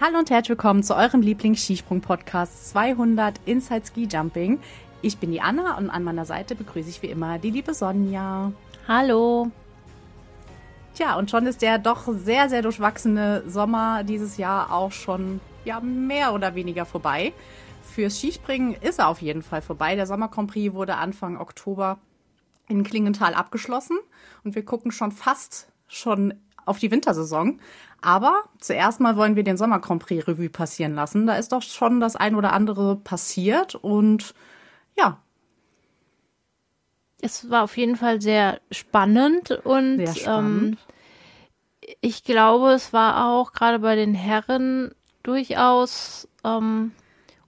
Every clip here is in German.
Hallo und herzlich willkommen zu eurem Lieblings-Skisprung-Podcast 200 Inside Ski Jumping. Ich bin die Anna und an meiner Seite begrüße ich wie immer die liebe Sonja. Hallo. Tja, und schon ist der doch sehr, sehr durchwachsene Sommer dieses Jahr auch schon ja, mehr oder weniger vorbei. Fürs Skispringen ist er auf jeden Fall vorbei. Der Sommer Grand Prix wurde Anfang Oktober in Klingenthal abgeschlossen und wir gucken schon fast schon auf die Wintersaison. Aber zuerst mal wollen wir den Sommer Grand Prix Revue passieren lassen. Da ist doch schon das ein oder andere passiert und ja. Es war auf jeden Fall sehr spannend und sehr spannend. Ähm, ich glaube, es war auch gerade bei den Herren durchaus ähm,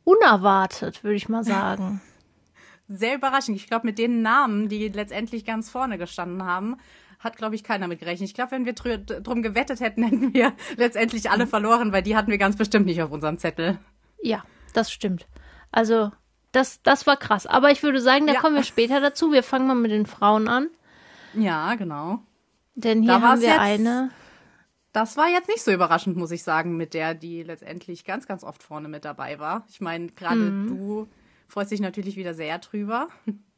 unerwartet, würde ich mal sagen. Sehr überraschend. Ich glaube, mit den Namen, die letztendlich ganz vorne gestanden haben, hat, glaube ich, keiner mit gerechnet. Ich glaube, wenn wir dr drum gewettet hätten, hätten wir letztendlich alle verloren, weil die hatten wir ganz bestimmt nicht auf unserem Zettel. Ja, das stimmt. Also, das, das war krass. Aber ich würde sagen, da ja. kommen wir später dazu. Wir fangen mal mit den Frauen an. Ja, genau. Denn hier haben wir jetzt, eine. Das war jetzt nicht so überraschend, muss ich sagen, mit der, die letztendlich ganz, ganz oft vorne mit dabei war. Ich meine, gerade mhm. du freust dich natürlich wieder sehr drüber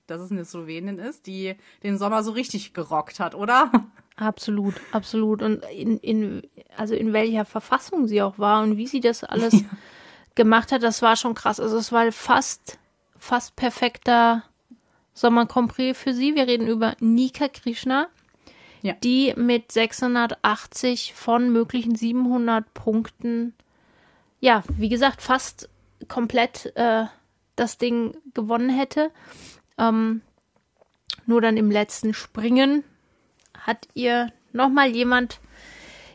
dass es eine Slowenin ist, die den Sommer so richtig gerockt hat, oder? Absolut, absolut. Und in, in, also in welcher Verfassung sie auch war und wie sie das alles ja. gemacht hat, das war schon krass. Also es war fast, fast perfekter Sommer Prix für sie. Wir reden über Nika Krishna, ja. die mit 680 von möglichen 700 Punkten, ja, wie gesagt, fast komplett äh, das Ding gewonnen hätte. Ähm, nur dann im letzten Springen hat ihr nochmal jemand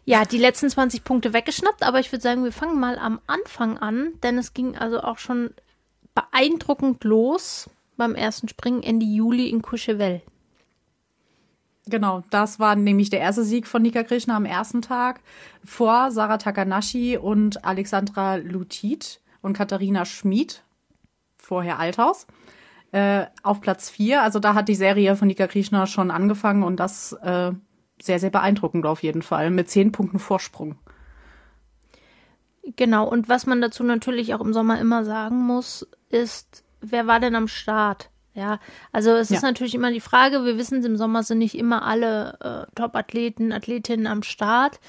ja, die letzten 20 Punkte weggeschnappt, aber ich würde sagen, wir fangen mal am Anfang an, denn es ging also auch schon beeindruckend los beim ersten Springen Ende Juli in Courchevel. Genau, das war nämlich der erste Sieg von Nika Krishna am ersten Tag vor Sarah Takanashi und Alexandra Lutit und Katharina Schmid, vorher Althaus äh, auf Platz 4. Also da hat die Serie von Nika Krishna schon angefangen und das äh, sehr, sehr beeindruckend auf jeden Fall, mit zehn Punkten Vorsprung. Genau, und was man dazu natürlich auch im Sommer immer sagen muss, ist, wer war denn am Start? Ja, also es ja. ist natürlich immer die Frage, wir wissen, im Sommer sind nicht immer alle äh, Top-Athleten, Athletinnen am Start.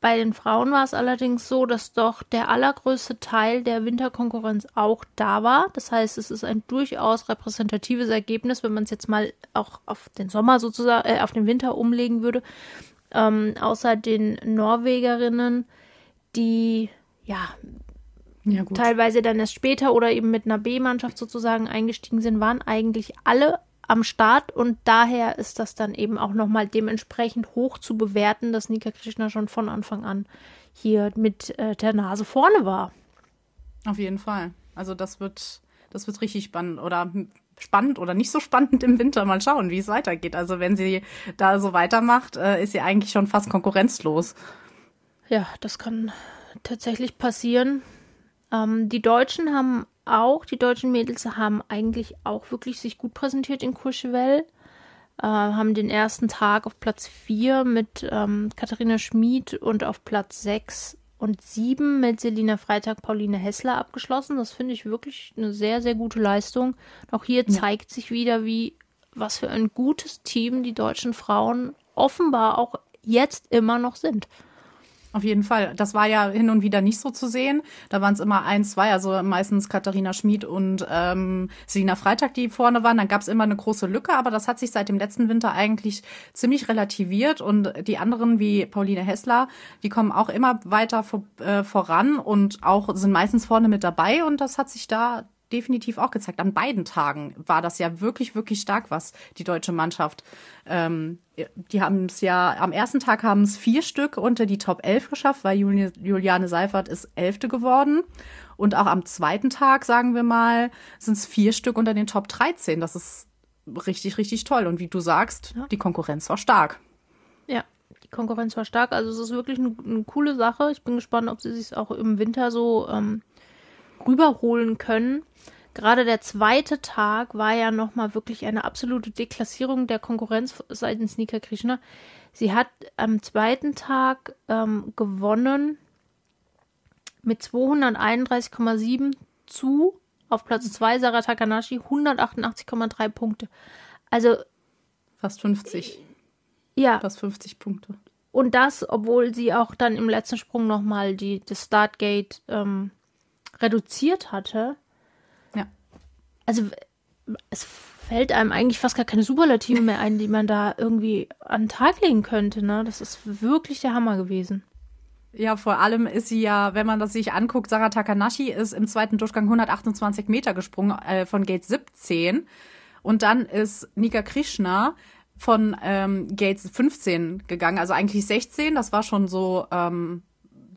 Bei den Frauen war es allerdings so, dass doch der allergrößte Teil der Winterkonkurrenz auch da war. Das heißt, es ist ein durchaus repräsentatives Ergebnis, wenn man es jetzt mal auch auf den Sommer sozusagen, äh, auf den Winter umlegen würde. Ähm, außer den Norwegerinnen, die ja, ja teilweise dann erst später oder eben mit einer B-Mannschaft sozusagen eingestiegen sind, waren eigentlich alle am Start und daher ist das dann eben auch nochmal dementsprechend hoch zu bewerten, dass Nika Krishna schon von Anfang an hier mit äh, der Nase vorne war. Auf jeden Fall. Also das wird, das wird richtig spannend oder spannend oder nicht so spannend im Winter. Mal schauen, wie es weitergeht. Also wenn sie da so weitermacht, äh, ist sie eigentlich schon fast konkurrenzlos. Ja, das kann tatsächlich passieren. Ähm, die Deutschen haben auch, die deutschen Mädels haben eigentlich auch wirklich sich gut präsentiert in Courchevel. Äh, haben den ersten Tag auf Platz 4 mit ähm, Katharina Schmid und auf Platz 6 und 7 mit Selina Freitag, Pauline Hessler abgeschlossen. Das finde ich wirklich eine sehr, sehr gute Leistung. Auch hier ja. zeigt sich wieder, wie was für ein gutes Team die deutschen Frauen offenbar auch jetzt immer noch sind. Auf jeden Fall. Das war ja hin und wieder nicht so zu sehen. Da waren es immer ein, zwei, also meistens Katharina Schmid und ähm, Selina Freitag, die vorne waren. Dann gab es immer eine große Lücke, aber das hat sich seit dem letzten Winter eigentlich ziemlich relativiert. Und die anderen wie Pauline Hessler, die kommen auch immer weiter vor, äh, voran und auch sind meistens vorne mit dabei. Und das hat sich da definitiv auch gezeigt. An beiden Tagen war das ja wirklich, wirklich stark, was die deutsche Mannschaft. Ähm, die haben es ja, am ersten Tag haben es vier Stück unter die Top 11 geschafft, weil Juli Juliane Seifert ist Elfte geworden. Und auch am zweiten Tag, sagen wir mal, sind es vier Stück unter den Top 13. Das ist richtig, richtig toll. Und wie du sagst, ja. die Konkurrenz war stark. Ja, die Konkurrenz war stark. Also es ist wirklich eine, eine coole Sache. Ich bin gespannt, ob sie sich auch im Winter so ähm, rüberholen können. Gerade der zweite Tag war ja nochmal wirklich eine absolute Deklassierung der Konkurrenz seitens Nika Krishna. Sie hat am zweiten Tag ähm, gewonnen mit 231,7 zu auf Platz 2 Sarah Takanashi 188,3 Punkte. Also fast 50. Ja. Fast 50 Punkte. Und das, obwohl sie auch dann im letzten Sprung nochmal die, das Startgate ähm, reduziert hatte. Ja. Also es fällt einem eigentlich fast gar keine Superlative mehr ein, die man da irgendwie an den Tag legen könnte. Ne? Das ist wirklich der Hammer gewesen. Ja, vor allem ist sie ja, wenn man das sich anguckt, Sarah Takanashi ist im zweiten Durchgang 128 Meter gesprungen äh, von Gate 17. Und dann ist Nika Krishna von ähm, Gates 15 gegangen, also eigentlich 16. Das war schon so ähm,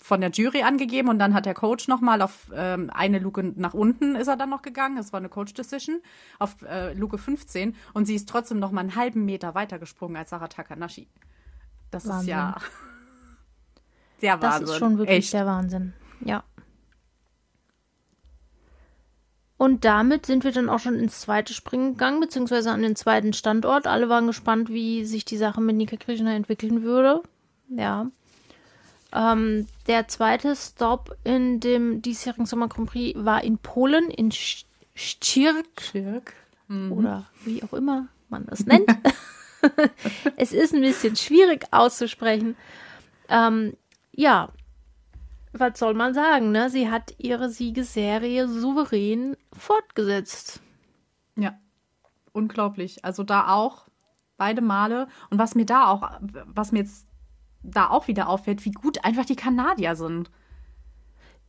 von der Jury angegeben und dann hat der Coach nochmal auf ähm, eine Luke nach unten ist er dann noch gegangen. Das war eine Coach Decision auf äh, Luke 15 und sie ist trotzdem noch mal einen halben Meter weiter gesprungen als Sarah Takanashi. Das Wahnsinn. ist ja der Wahnsinn. Das ist schon wirklich Echt. der Wahnsinn. Ja. Und damit sind wir dann auch schon ins zweite Springen gegangen, beziehungsweise an den zweiten Standort. Alle waren gespannt, wie sich die Sache mit Nika Krishna entwickeln würde. Ja. Ähm, der zweite Stop in dem diesjährigen Sommer Grand Prix war in Polen, in Szczyrk. Mhm. Oder wie auch immer man das nennt. es ist ein bisschen schwierig auszusprechen. Ähm, ja, was soll man sagen, ne? Sie hat ihre Siegesserie souverän fortgesetzt. Ja, unglaublich. Also da auch beide Male. Und was mir da auch, was mir jetzt da auch wieder auffällt, wie gut einfach die Kanadier sind.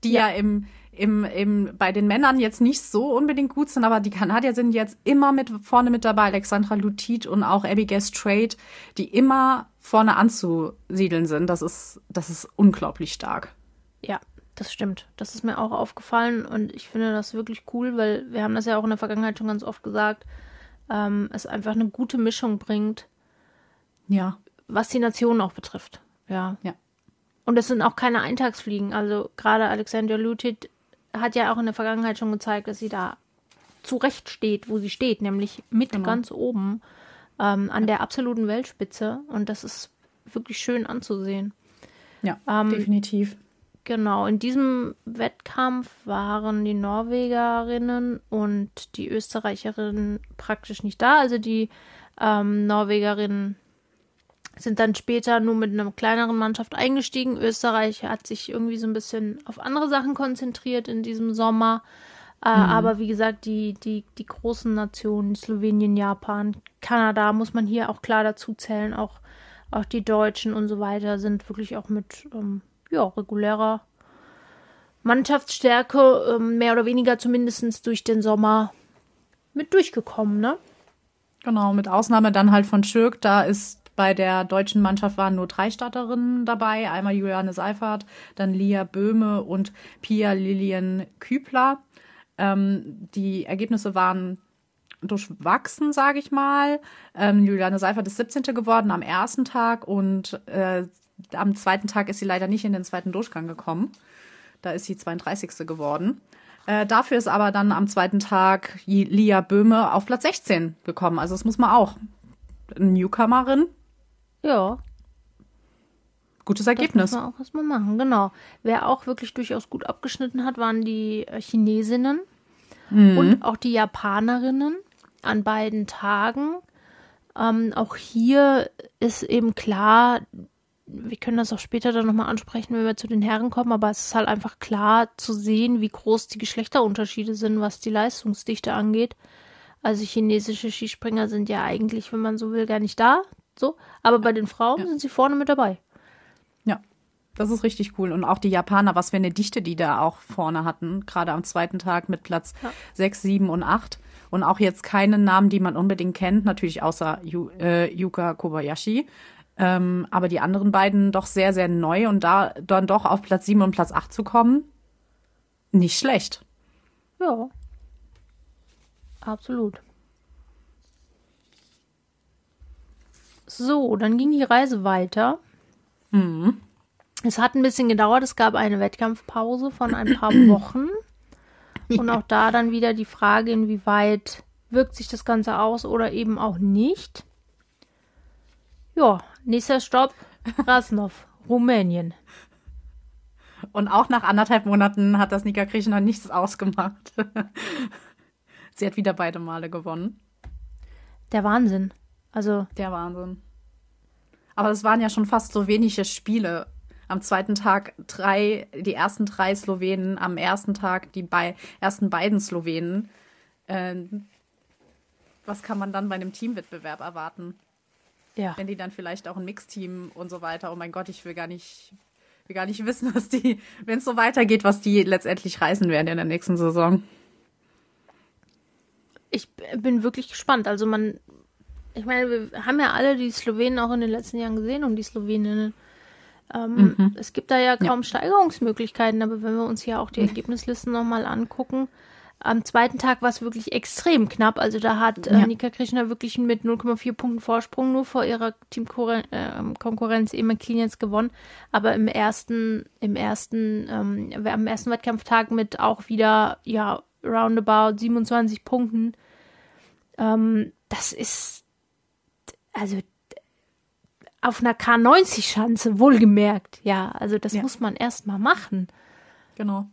Die ja, ja im, im, im, bei den Männern jetzt nicht so unbedingt gut sind, aber die Kanadier sind jetzt immer mit vorne mit dabei. Alexandra Lutit und auch Abigail Strait, die immer vorne anzusiedeln sind. Das ist, das ist unglaublich stark. Ja, das stimmt. Das ist mir auch aufgefallen und ich finde das wirklich cool, weil wir haben das ja auch in der Vergangenheit schon ganz oft gesagt, ähm, es einfach eine gute Mischung bringt. Ja. Was die Nationen auch betrifft. Ja. Ja. Und es sind auch keine Eintagsfliegen. Also gerade Alexander Lutit hat ja auch in der Vergangenheit schon gezeigt, dass sie da zurecht steht, wo sie steht, nämlich mit genau. ganz oben ähm, an der absoluten Weltspitze. Und das ist wirklich schön anzusehen. Ja, ähm, definitiv. Genau, in diesem Wettkampf waren die Norwegerinnen und die Österreicherinnen praktisch nicht da. Also die ähm, Norwegerinnen sind dann später nur mit einer kleineren Mannschaft eingestiegen. Österreich hat sich irgendwie so ein bisschen auf andere Sachen konzentriert in diesem Sommer. Äh, mhm. Aber wie gesagt, die, die, die großen Nationen, Slowenien, Japan, Kanada, muss man hier auch klar dazu zählen. Auch, auch die Deutschen und so weiter sind wirklich auch mit ähm, ja, regulärer Mannschaftsstärke, ähm, mehr oder weniger zumindest durch den Sommer mit durchgekommen, ne? Genau, mit Ausnahme dann halt von Schirk, da ist bei der deutschen Mannschaft waren nur drei Starterinnen dabei. Einmal Juliane Seifert, dann Lia Böhme und Pia Lilien Kübler. Ähm, die Ergebnisse waren durchwachsen, sage ich mal. Ähm, Juliane Seifert ist 17. geworden am ersten Tag und äh, am zweiten Tag ist sie leider nicht in den zweiten Durchgang gekommen. Da ist sie 32. geworden. Äh, dafür ist aber dann am zweiten Tag Lia Böhme auf Platz 16 gekommen. Also das muss man auch. Newcomerin. Ja. Gutes Ergebnis. Das muss man auch erstmal machen, genau. Wer auch wirklich durchaus gut abgeschnitten hat, waren die äh, Chinesinnen mhm. und auch die Japanerinnen an beiden Tagen. Ähm, auch hier ist eben klar, wir können das auch später dann nochmal ansprechen, wenn wir zu den Herren kommen, aber es ist halt einfach klar zu sehen, wie groß die Geschlechterunterschiede sind, was die Leistungsdichte angeht. Also chinesische Skispringer sind ja eigentlich, wenn man so will, gar nicht da. So, aber bei den Frauen ja. sind sie vorne mit dabei. Ja, das ist richtig cool. Und auch die Japaner, was für eine Dichte die da auch vorne hatten, gerade am zweiten Tag mit Platz ja. 6, 7 und 8. Und auch jetzt keine Namen, die man unbedingt kennt, natürlich außer Yu, äh, Yuka Kobayashi. Ähm, aber die anderen beiden doch sehr, sehr neu und da dann doch auf Platz 7 und Platz 8 zu kommen, nicht schlecht. Ja. Absolut. So, dann ging die Reise weiter. Mhm. Es hat ein bisschen gedauert. Es gab eine Wettkampfpause von ein paar Wochen. Und auch da dann wieder die Frage, inwieweit wirkt sich das Ganze aus oder eben auch nicht. Ja, nächster Stopp, Rasnov, Rumänien. Und auch nach anderthalb Monaten hat das Nika Krishna nichts ausgemacht. Sie hat wieder beide Male gewonnen. Der Wahnsinn. Also. Der Wahnsinn. Aber es waren ja schon fast slowenische Spiele. Am zweiten Tag drei, die ersten drei Slowenen, am ersten Tag die bei, ersten beiden Slowenen. Ähm, was kann man dann bei einem Teamwettbewerb erwarten? Ja. Wenn die dann vielleicht auch ein Mixteam und so weiter. Oh mein Gott, ich will gar nicht, will gar nicht wissen, was die, wenn es so weitergeht, was die letztendlich reißen werden in der nächsten Saison. Ich bin wirklich gespannt. Also man, ich meine, wir haben ja alle die Slowenen auch in den letzten Jahren gesehen und die Sloweninnen. Ähm, mhm. Es gibt da ja kaum ja. Steigerungsmöglichkeiten, aber wenn wir uns hier auch die Ergebnislisten nochmal angucken, am zweiten Tag war es wirklich extrem knapp. Also da hat äh, ja. Nika Krishna wirklich mit 0,4 Punkten Vorsprung nur vor ihrer Teamkonkurrenz äh, Emma jetzt gewonnen. Aber im ersten, im ersten, ähm, am ersten Wettkampftag mit auch wieder, ja, roundabout 27 Punkten. Ähm, das ist, also auf einer K90-Schanze, wohlgemerkt. Ja, also das ja. muss man erst mal machen. Genau.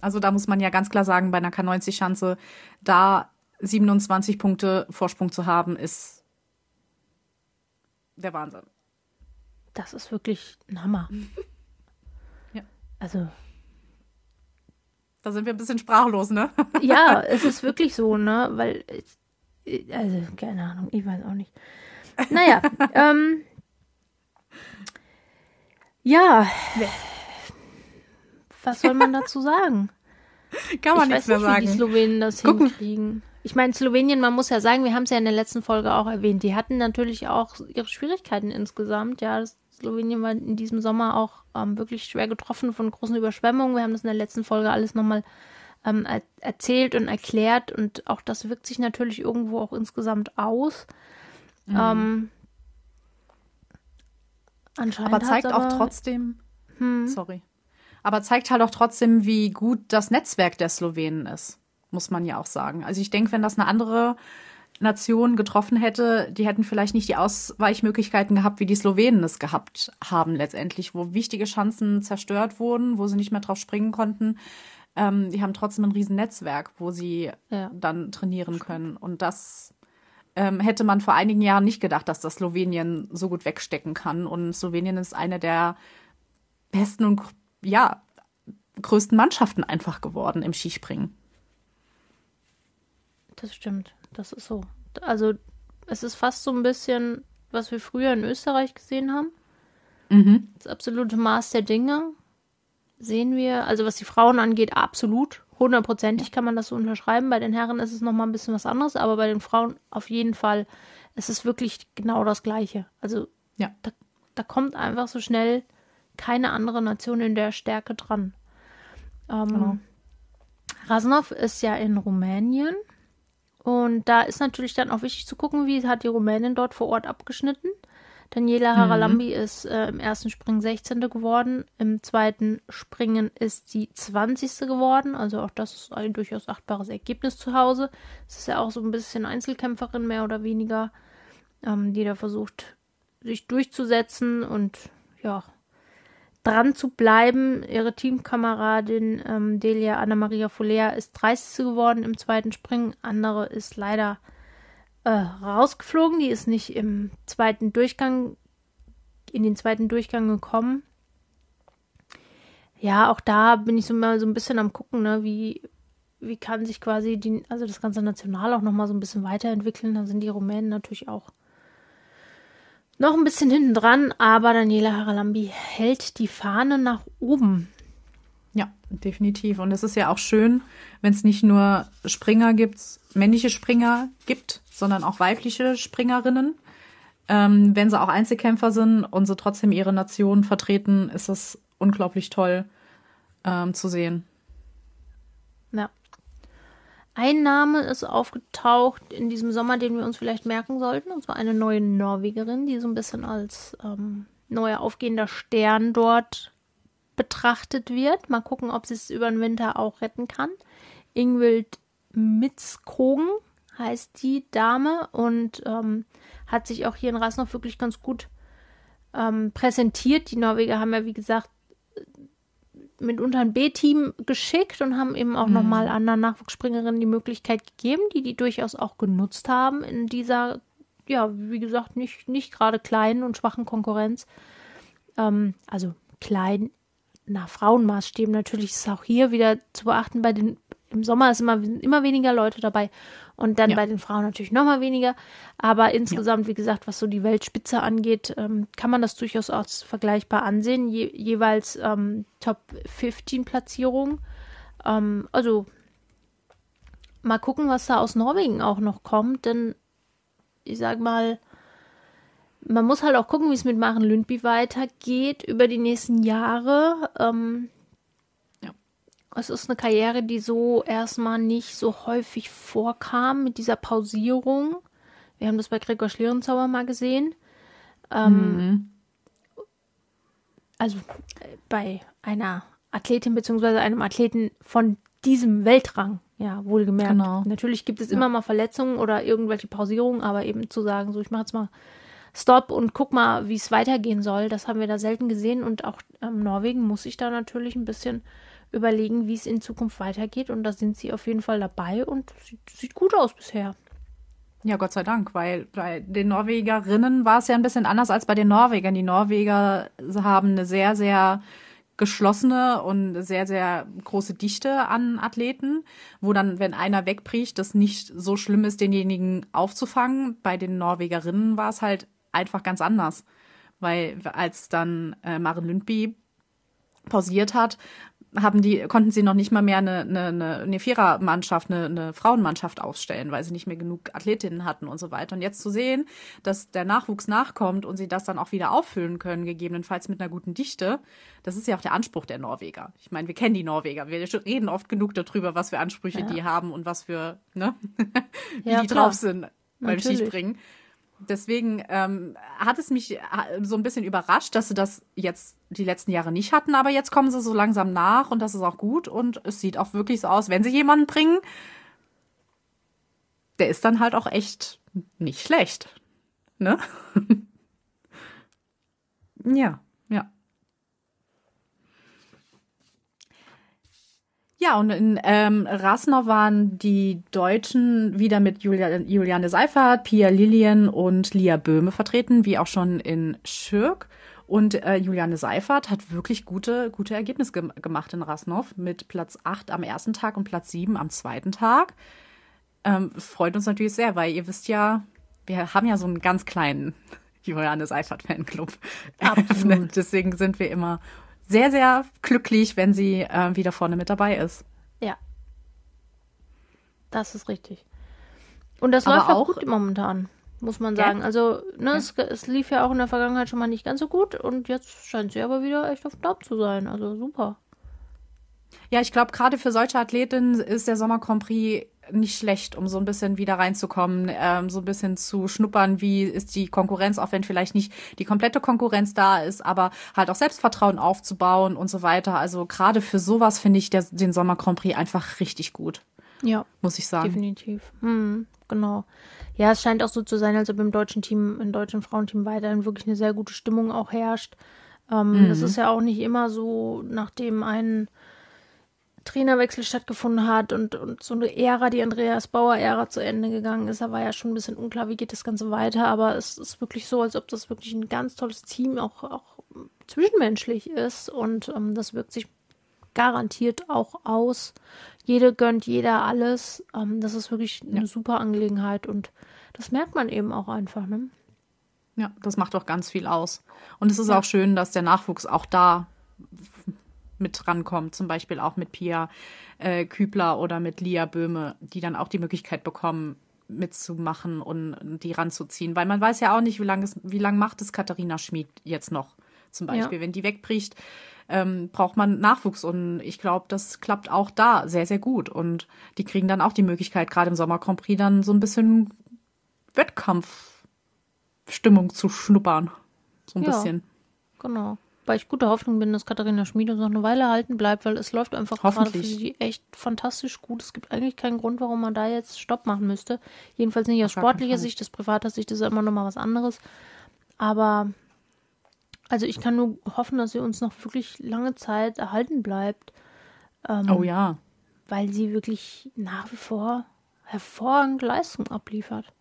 Also da muss man ja ganz klar sagen, bei einer K90-Schanze, da 27 Punkte Vorsprung zu haben, ist der Wahnsinn. Das ist wirklich ein Hammer. ja. Also. Da sind wir ein bisschen sprachlos, ne? ja, es ist wirklich so, ne? Weil, also, keine Ahnung, ich weiß auch nicht. Naja, ähm, ja was soll man dazu sagen? Kann man ich nichts mehr sagen. Wie die Slowenen das Gucken. hinkriegen. Ich meine, Slowenien, man muss ja sagen, wir haben es ja in der letzten Folge auch erwähnt, die hatten natürlich auch ihre Schwierigkeiten insgesamt. Ja, das Slowenien war in diesem Sommer auch ähm, wirklich schwer getroffen von großen Überschwemmungen. Wir haben das in der letzten Folge alles nochmal ähm, er erzählt und erklärt und auch das wirkt sich natürlich irgendwo auch insgesamt aus. Mhm. Ähm, anscheinend aber zeigt aber, auch trotzdem. Hm. Sorry aber zeigt halt auch trotzdem, wie gut das Netzwerk der Slowenen ist, muss man ja auch sagen. Also ich denke, wenn das eine andere Nation getroffen hätte, die hätten vielleicht nicht die Ausweichmöglichkeiten gehabt, wie die Slowenen es gehabt haben letztendlich, wo wichtige Chancen zerstört wurden, wo sie nicht mehr drauf springen konnten. Ähm, die haben trotzdem ein riesen Netzwerk, wo sie ja. dann trainieren können. Und das ähm, hätte man vor einigen Jahren nicht gedacht, dass das Slowenien so gut wegstecken kann. Und Slowenien ist eine der besten und ja, größten Mannschaften einfach geworden im Skispringen. Das stimmt, das ist so. Also es ist fast so ein bisschen, was wir früher in Österreich gesehen haben. Mhm. Das absolute Maß der Dinge sehen wir, also was die Frauen angeht, absolut. Hundertprozentig kann man das so unterschreiben. Bei den Herren ist es nochmal ein bisschen was anderes, aber bei den Frauen auf jeden Fall ist es wirklich genau das Gleiche. Also ja. da, da kommt einfach so schnell keine andere Nation in der Stärke dran. Ähm, genau. Rasnov ist ja in Rumänien. Und da ist natürlich dann auch wichtig zu gucken, wie hat die Rumänin dort vor Ort abgeschnitten. Daniela Haralambi mhm. ist äh, im ersten Springen 16. geworden, im zweiten Springen ist sie 20. geworden. Also auch das ist ein durchaus achtbares Ergebnis zu Hause. Es ist ja auch so ein bisschen Einzelkämpferin mehr oder weniger, ähm, die da versucht, sich durchzusetzen und ja, dran zu bleiben. Ihre Teamkameradin ähm, Delia Anna-Maria Folea ist 30. geworden im zweiten Springen. Andere ist leider äh, rausgeflogen. Die ist nicht im zweiten Durchgang, in den zweiten Durchgang gekommen. Ja, auch da bin ich so mal so ein bisschen am gucken, ne, wie, wie kann sich quasi die, also das ganze National auch nochmal so ein bisschen weiterentwickeln. Da sind die Rumänen natürlich auch noch ein bisschen hinten dran, aber Daniela Haralambi hält die Fahne nach oben. Ja, definitiv. Und es ist ja auch schön, wenn es nicht nur Springer gibt, männliche Springer gibt, sondern auch weibliche Springerinnen. Ähm, wenn sie auch Einzelkämpfer sind und sie trotzdem ihre Nation vertreten, ist das unglaublich toll ähm, zu sehen. Ja. Ein Name ist aufgetaucht in diesem Sommer, den wir uns vielleicht merken sollten, und zwar eine neue Norwegerin, die so ein bisschen als ähm, neuer aufgehender Stern dort betrachtet wird. Mal gucken, ob sie es über den Winter auch retten kann. Ingvild Mitzkogen heißt die Dame und ähm, hat sich auch hier in Rasnov wirklich ganz gut ähm, präsentiert. Die Norweger haben ja, wie gesagt, mitunter ein B-Team geschickt und haben eben auch mhm. nochmal anderen Nachwuchsspringerinnen die Möglichkeit gegeben, die die durchaus auch genutzt haben in dieser, ja, wie gesagt, nicht, nicht gerade kleinen und schwachen Konkurrenz. Ähm, also klein nach Frauenmaßstäben. Natürlich ist auch hier wieder zu beachten, bei den, im Sommer ist immer, immer weniger Leute dabei und dann ja. bei den Frauen natürlich nochmal weniger. Aber insgesamt, ja. wie gesagt, was so die Weltspitze angeht, ähm, kann man das durchaus auch vergleichbar ansehen. Je, jeweils ähm, Top 15 Platzierung. Ähm, also mal gucken, was da aus Norwegen auch noch kommt, denn ich sag mal, man muss halt auch gucken, wie es mit Maren Lündby weitergeht über die nächsten Jahre. Ähm, es ist eine Karriere, die so erstmal nicht so häufig vorkam mit dieser Pausierung. Wir haben das bei Gregor Schlierenzauer mal gesehen. Ähm, mhm. Also bei einer Athletin bzw. einem Athleten von diesem Weltrang, ja, wohlgemerkt. Genau. Natürlich gibt es ja. immer mal Verletzungen oder irgendwelche Pausierungen, aber eben zu sagen, so ich mache jetzt mal Stopp und guck mal, wie es weitergehen soll, das haben wir da selten gesehen und auch ähm, Norwegen muss sich da natürlich ein bisschen überlegen, wie es in Zukunft weitergeht. Und da sind sie auf jeden Fall dabei und sieht, sieht gut aus bisher. Ja, Gott sei Dank, weil bei den Norwegerinnen war es ja ein bisschen anders als bei den Norwegern. Die Norweger haben eine sehr, sehr geschlossene und sehr, sehr große Dichte an Athleten, wo dann, wenn einer wegbricht, das nicht so schlimm ist, denjenigen aufzufangen. Bei den Norwegerinnen war es halt einfach ganz anders, weil als dann äh, Maren Lündby pausiert hat, haben die, konnten sie noch nicht mal mehr eine, eine, eine Vierermannschaft, eine, eine Frauenmannschaft aufstellen, weil sie nicht mehr genug Athletinnen hatten und so weiter. Und jetzt zu sehen, dass der Nachwuchs nachkommt und sie das dann auch wieder auffüllen können, gegebenenfalls mit einer guten Dichte, das ist ja auch der Anspruch der Norweger. Ich meine, wir kennen die Norweger. Wir reden oft genug darüber, was für Ansprüche ja. die haben und was für, ne, wie ja, die klar. drauf sind beim Natürlich. Skispringen deswegen ähm, hat es mich äh, so ein bisschen überrascht, dass sie das jetzt die letzten Jahre nicht hatten, aber jetzt kommen sie so langsam nach und das ist auch gut und es sieht auch wirklich so aus, wenn sie jemanden bringen, der ist dann halt auch echt nicht schlecht. Ne? ja, ja. Und in ähm, Rasnov waren die Deutschen wieder mit Julia, Juliane Seifert, Pia Lilien und Lia Böhme vertreten, wie auch schon in Schirk. Und äh, Juliane Seifert hat wirklich gute, gute Ergebnisse ge gemacht in Rasnov mit Platz 8 am ersten Tag und Platz 7 am zweiten Tag. Ähm, freut uns natürlich sehr, weil ihr wisst ja, wir haben ja so einen ganz kleinen Juliane Seifert-Fanclub. Deswegen sind wir immer sehr, sehr glücklich, wenn sie äh, wieder vorne mit dabei ist. Ja. Das ist richtig. Und das Aber läuft auch gut momentan, muss man sagen. Ja. Also, ne, ja. es, es, lief ja auch in der Vergangenheit schon mal nicht ganz so gut und jetzt scheint sie aber wieder echt auf dem Top zu sein. Also super. Ja, ich glaube, gerade für solche Athletinnen ist der Sommer Grand Prix nicht schlecht, um so ein bisschen wieder reinzukommen, ähm, so ein bisschen zu schnuppern, wie ist die Konkurrenz, auch wenn vielleicht nicht die komplette Konkurrenz da ist, aber halt auch Selbstvertrauen aufzubauen und so weiter. Also gerade für sowas finde ich der, den Sommer Grand Prix einfach richtig gut. Ja. Muss ich sagen. Definitiv. Hm, genau. Ja, es scheint auch so zu sein, als ob im deutschen Team, im deutschen Frauenteam weiterhin wirklich eine sehr gute Stimmung auch herrscht. Ähm, mhm. Das ist ja auch nicht immer so, nachdem ein Trainerwechsel stattgefunden hat und, und so eine Ära, die Andreas Bauer-Ära zu Ende gegangen ist. Da war ja schon ein bisschen unklar, wie geht das Ganze weiter, aber es ist wirklich so, als ob das wirklich ein ganz tolles Team auch, auch zwischenmenschlich ist und ähm, das wirkt sich garantiert auch aus. Jede gönnt jeder alles. Ähm, das ist wirklich eine ja. super Angelegenheit und das merkt man eben auch einfach. Ne? Ja, das macht auch ganz viel aus. Und es ist ja. auch schön, dass der Nachwuchs auch da mit rankommt, zum Beispiel auch mit Pia äh, Kübler oder mit Lia Böhme, die dann auch die Möglichkeit bekommen, mitzumachen und die ranzuziehen. Weil man weiß ja auch nicht, wie lange wie lang macht es Katharina Schmid jetzt noch. Zum Beispiel, ja. wenn die wegbricht, ähm, braucht man Nachwuchs. Und ich glaube, das klappt auch da sehr, sehr gut. Und die kriegen dann auch die Möglichkeit, gerade im Sommer Grand Prix dann so ein bisschen Wettkampfstimmung zu schnuppern. So ein ja, bisschen. Genau weil ich gute Hoffnung bin, dass Katharina Schmiede noch eine Weile halten bleibt, weil es läuft einfach gerade für sie echt fantastisch gut. Es gibt eigentlich keinen Grund, warum man da jetzt Stopp machen müsste. Jedenfalls nicht aus sportlicher Sicht, aus privater Sicht ist ja immer noch mal was anderes. Aber Also ich kann nur hoffen, dass sie uns noch wirklich lange Zeit erhalten bleibt. Ähm, oh ja. Weil sie wirklich nach wie vor hervorragende Leistung abliefert.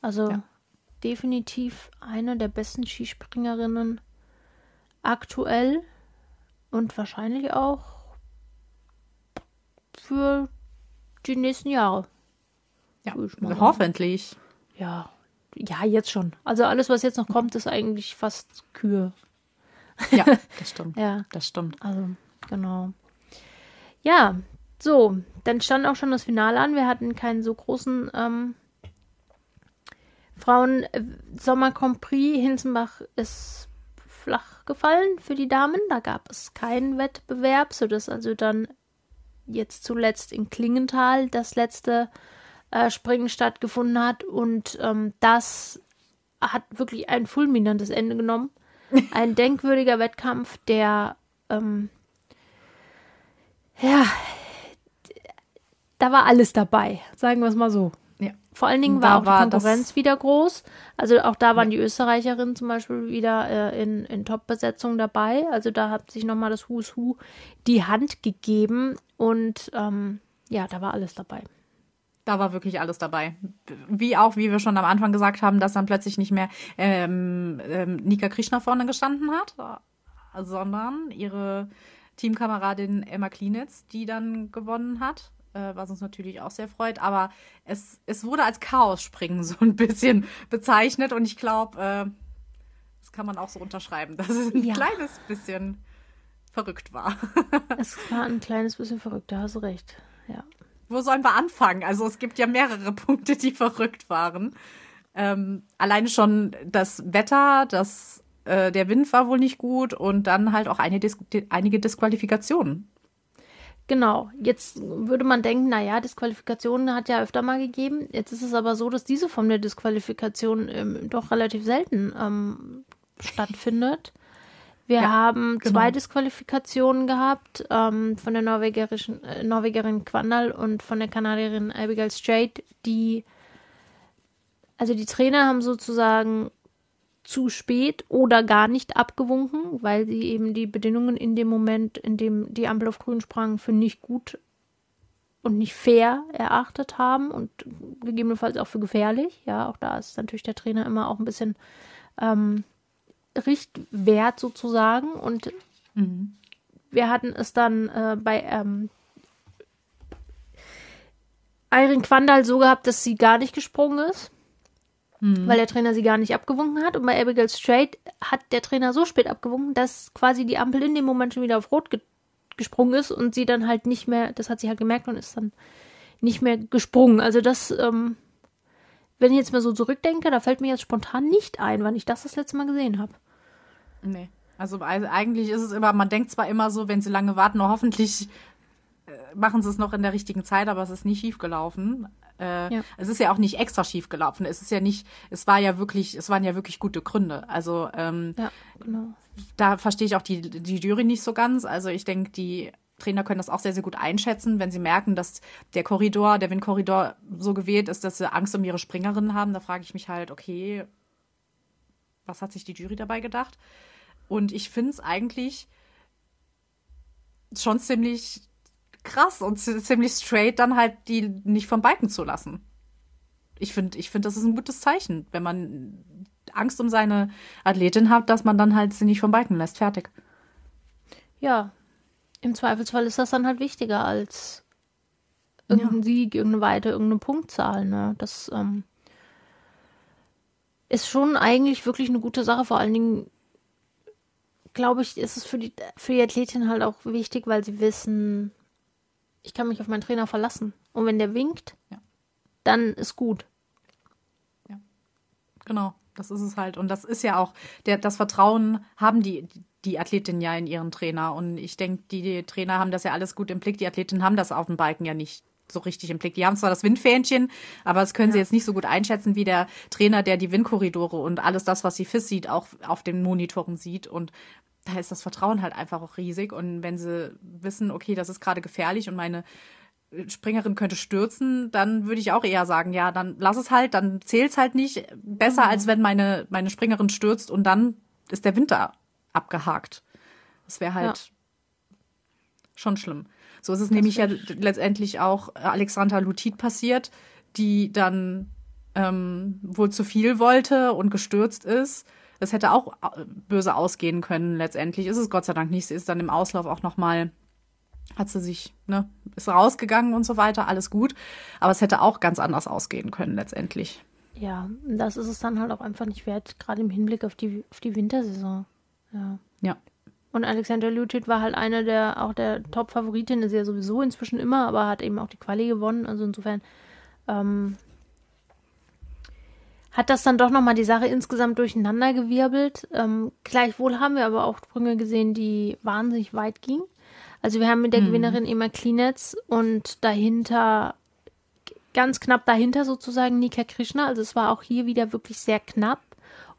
Also ja. definitiv eine der besten Skispringerinnen aktuell und wahrscheinlich auch für die nächsten Jahre. Ja, hoffentlich. Ja, ja, jetzt schon. Also alles, was jetzt noch kommt, ist eigentlich fast Kühe. Ja, das stimmt. ja, das stimmt. Also, genau. Ja, so, dann stand auch schon das Finale an. Wir hatten keinen so großen ähm, Frauen äh. Hinzenbach ist flach gefallen für die Damen. Da gab es keinen Wettbewerb, sodass also dann jetzt zuletzt in Klingenthal das letzte äh, Springen stattgefunden hat. Und ähm, das hat wirklich ein fulminantes Ende genommen. Ein denkwürdiger Wettkampf, der ähm, ja, da war alles dabei, sagen wir es mal so. Vor allen Dingen war auch die Konkurrenz wieder groß. Also auch da waren die Österreicherinnen zum Beispiel wieder äh, in, in Top-Besetzung dabei. Also da hat sich nochmal das Who's Who die Hand gegeben und ähm, ja, da war alles dabei. Da war wirklich alles dabei. Wie auch, wie wir schon am Anfang gesagt haben, dass dann plötzlich nicht mehr ähm, ähm, Nika Krishna vorne gestanden hat, sondern ihre Teamkameradin Emma Klinitz, die dann gewonnen hat was uns natürlich auch sehr freut. Aber es, es wurde als Chaos-Springen so ein bisschen bezeichnet und ich glaube, äh, das kann man auch so unterschreiben, dass es ein ja. kleines bisschen verrückt war. es war ein kleines bisschen verrückt, da hast du recht, ja. Wo sollen wir anfangen? Also es gibt ja mehrere Punkte, die verrückt waren. Ähm, alleine schon das Wetter, das, äh, der Wind war wohl nicht gut und dann halt auch eine Dis einige Disqualifikationen. Genau, jetzt würde man denken, naja, Disqualifikationen hat ja öfter mal gegeben. Jetzt ist es aber so, dass diese Form der Disqualifikation ähm, doch relativ selten ähm, stattfindet. Wir ja, haben genau. zwei Disqualifikationen gehabt, ähm, von der norwegischen, äh, Norwegerin Quandal und von der Kanadierin Abigail Strait, die, also die Trainer haben sozusagen zu spät oder gar nicht abgewunken, weil sie eben die Bedingungen in dem Moment, in dem die Ampel auf grün sprang, für nicht gut und nicht fair erachtet haben und gegebenenfalls auch für gefährlich. Ja, auch da ist natürlich der Trainer immer auch ein bisschen ähm, Richtwert sozusagen. Und mhm. wir hatten es dann äh, bei ähm, Irene Quandal so gehabt, dass sie gar nicht gesprungen ist mhm. weil der Trainer sie gar nicht abgewunken hat. Und bei Abigail Strait hat der Trainer so spät abgewunken, dass quasi die Ampel in dem Moment schon wieder auf Rot ge gesprungen ist und sie dann halt nicht mehr, das hat sie halt gemerkt und ist dann nicht mehr gesprungen. Also das, ähm, wenn ich jetzt mal so zurückdenke, da fällt mir jetzt spontan nicht ein, wann ich das das letzte Mal gesehen habe. Nee. Also eigentlich ist es immer, man denkt zwar immer so, wenn sie lange warten, hoffentlich äh, machen sie es noch in der richtigen Zeit, aber es ist nie schief gelaufen. Äh, ja. Es ist ja auch nicht extra schief gelaufen. Es ist ja nicht, es war ja wirklich, es waren ja wirklich gute Gründe. Also ähm, ja, genau. da verstehe ich auch die, die Jury nicht so ganz. Also ich denke, die Trainer können das auch sehr, sehr gut einschätzen, wenn sie merken, dass der Korridor, der Windkorridor so gewählt ist, dass sie Angst um ihre Springerinnen haben. Da frage ich mich halt, okay, was hat sich die Jury dabei gedacht? Und ich finde es eigentlich schon ziemlich krass und ziemlich straight, dann halt die nicht vom Balken zu lassen. Ich finde, ich finde, das ist ein gutes Zeichen, wenn man Angst um seine Athletin hat, dass man dann halt sie nicht vom Balken lässt. Fertig. Ja, im Zweifelsfall ist das dann halt wichtiger als irgendein ja. Sieg, irgendeine Weite, irgendeine Punktzahl. Ne? Das ähm, ist schon eigentlich wirklich eine gute Sache. Vor allen Dingen, glaube ich, ist es für die, für die Athletin halt auch wichtig, weil sie wissen, ich kann mich auf meinen Trainer verlassen. Und wenn der winkt, ja. dann ist gut. Ja. Genau, das ist es halt. Und das ist ja auch, der, das Vertrauen haben die, die Athletinnen ja in ihren Trainer. Und ich denke, die, die Trainer haben das ja alles gut im Blick. Die Athletinnen haben das auf dem Balken ja nicht so richtig im Blick. Die haben zwar das Windfähnchen, aber das können ja. sie jetzt nicht so gut einschätzen wie der Trainer, der die Windkorridore und alles das, was sie FIS sieht, auch auf den Monitoren sieht. Und da ist das Vertrauen halt einfach auch riesig. Und wenn sie wissen, okay, das ist gerade gefährlich und meine Springerin könnte stürzen, dann würde ich auch eher sagen, ja, dann lass es halt, dann zählt es halt nicht. Besser, mhm. als wenn meine, meine Springerin stürzt und dann ist der Winter. abgehakt. Das wäre halt ja. schon schlimm. So ist es das nämlich ja letztendlich auch Alexandra Lutit passiert, die dann ähm, wohl zu viel wollte und gestürzt ist. Das hätte auch äh, böse ausgehen können. Letztendlich ist es Gott sei Dank nicht. Sie ist dann im Auslauf auch noch mal hat sie sich, ne, ist rausgegangen und so weiter, alles gut. Aber es hätte auch ganz anders ausgehen können letztendlich. Ja, das ist es dann halt auch einfach nicht wert, gerade im Hinblick auf die, auf die Wintersaison. Ja. Ja. Und Alexander Lucic war halt einer der, auch der Top-Favoritin, ist ja sowieso inzwischen immer, aber hat eben auch die Quali gewonnen. Also insofern ähm, hat das dann doch nochmal die Sache insgesamt durcheinandergewirbelt. Ähm, gleichwohl haben wir aber auch Sprünge gesehen, die wahnsinnig weit gingen. Also wir haben mit der hm. Gewinnerin Emma Klinetz und dahinter, ganz knapp dahinter sozusagen Nika Krishna. Also es war auch hier wieder wirklich sehr knapp.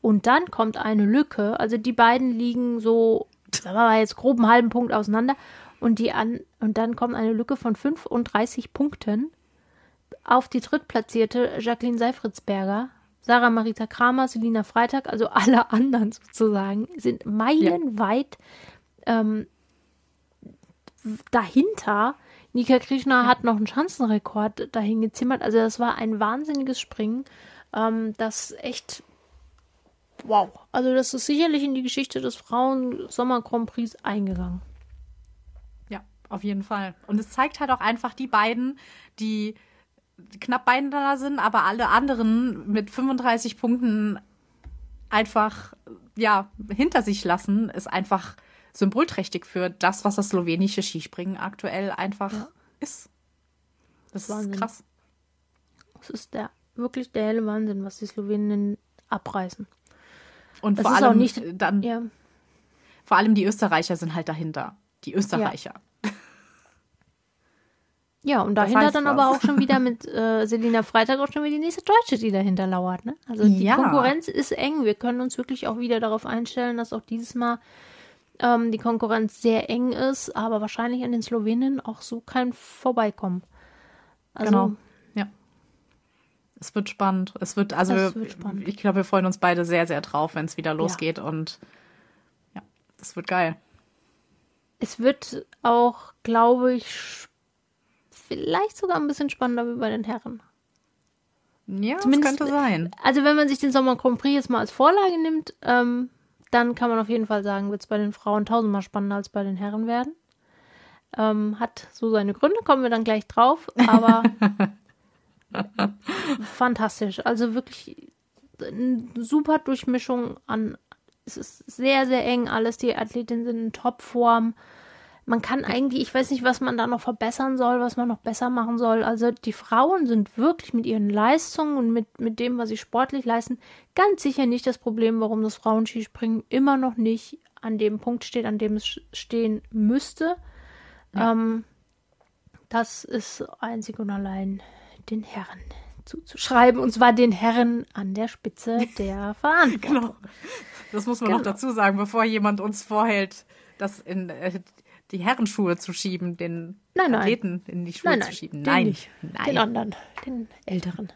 Und dann kommt eine Lücke. Also die beiden liegen so, sagen wir mal jetzt grob einen halben Punkt auseinander. Und, die an, und dann kommt eine Lücke von 35 Punkten auf die drittplatzierte Jacqueline Seifritzberger Sarah Marita Kramer, Selina Freitag, also alle anderen sozusagen, sind meilenweit ja. ähm, dahinter. Nika Krishna ja. hat noch einen Schanzenrekord dahin gezimmert. Also das war ein wahnsinniges Springen. Ähm, das echt wow. Also das ist sicherlich in die Geschichte des Frauen-Sommer Grand Prix eingegangen. Ja, auf jeden Fall. Und es zeigt halt auch einfach die beiden, die knapp beieinander sind, aber alle anderen mit 35 Punkten einfach ja hinter sich lassen, ist einfach symbolträchtig für das, was das slowenische Skispringen aktuell einfach ja. ist. Das Wahnsinn. ist krass. Es ist der wirklich der helle Wahnsinn, was die Slowenen abreißen. Und das vor allem nicht, dann ja. vor allem die Österreicher sind halt dahinter. Die Österreicher. Ja. Ja, und dahinter dann was. aber auch schon wieder mit äh, Selina Freitag auch schon wieder die nächste Deutsche, die dahinter lauert. Ne? Also die ja. Konkurrenz ist eng. Wir können uns wirklich auch wieder darauf einstellen, dass auch dieses Mal ähm, die Konkurrenz sehr eng ist, aber wahrscheinlich an den Slowenen auch so kein Vorbeikommen. Also, genau. Ja. Es wird spannend. Es wird, also, wird spannend. ich glaube, wir freuen uns beide sehr, sehr drauf, wenn es wieder losgeht ja. und ja, das wird geil. Es wird auch, glaube ich, vielleicht sogar ein bisschen spannender wie bei den Herren. Ja, Zumindest, das könnte sein. Also wenn man sich den Sommer Grand Prix jetzt mal als Vorlage nimmt, ähm, dann kann man auf jeden Fall sagen, wird es bei den Frauen tausendmal spannender als bei den Herren werden. Ähm, hat so seine Gründe, kommen wir dann gleich drauf, aber fantastisch. Also wirklich eine super Durchmischung an. Es ist sehr, sehr eng alles. Die Athletinnen sind in Topform man kann eigentlich, ich weiß nicht, was man da noch verbessern soll, was man noch besser machen soll. Also die Frauen sind wirklich mit ihren Leistungen und mit, mit dem, was sie sportlich leisten, ganz sicher nicht das Problem, warum das Frauenskispringen immer noch nicht an dem Punkt steht, an dem es stehen müsste. Ja. Ähm, das ist einzig und allein den Herren zuzuschreiben, und zwar den Herren an der Spitze der Verantwortung. genau. Das muss man genau. noch dazu sagen, bevor jemand uns vorhält, dass in äh, die Herrenschuhe zu schieben, den nein, nein. Athleten in die Schuhe nein, nein, zu schieben. Nein, nein. Den anderen, den älteren.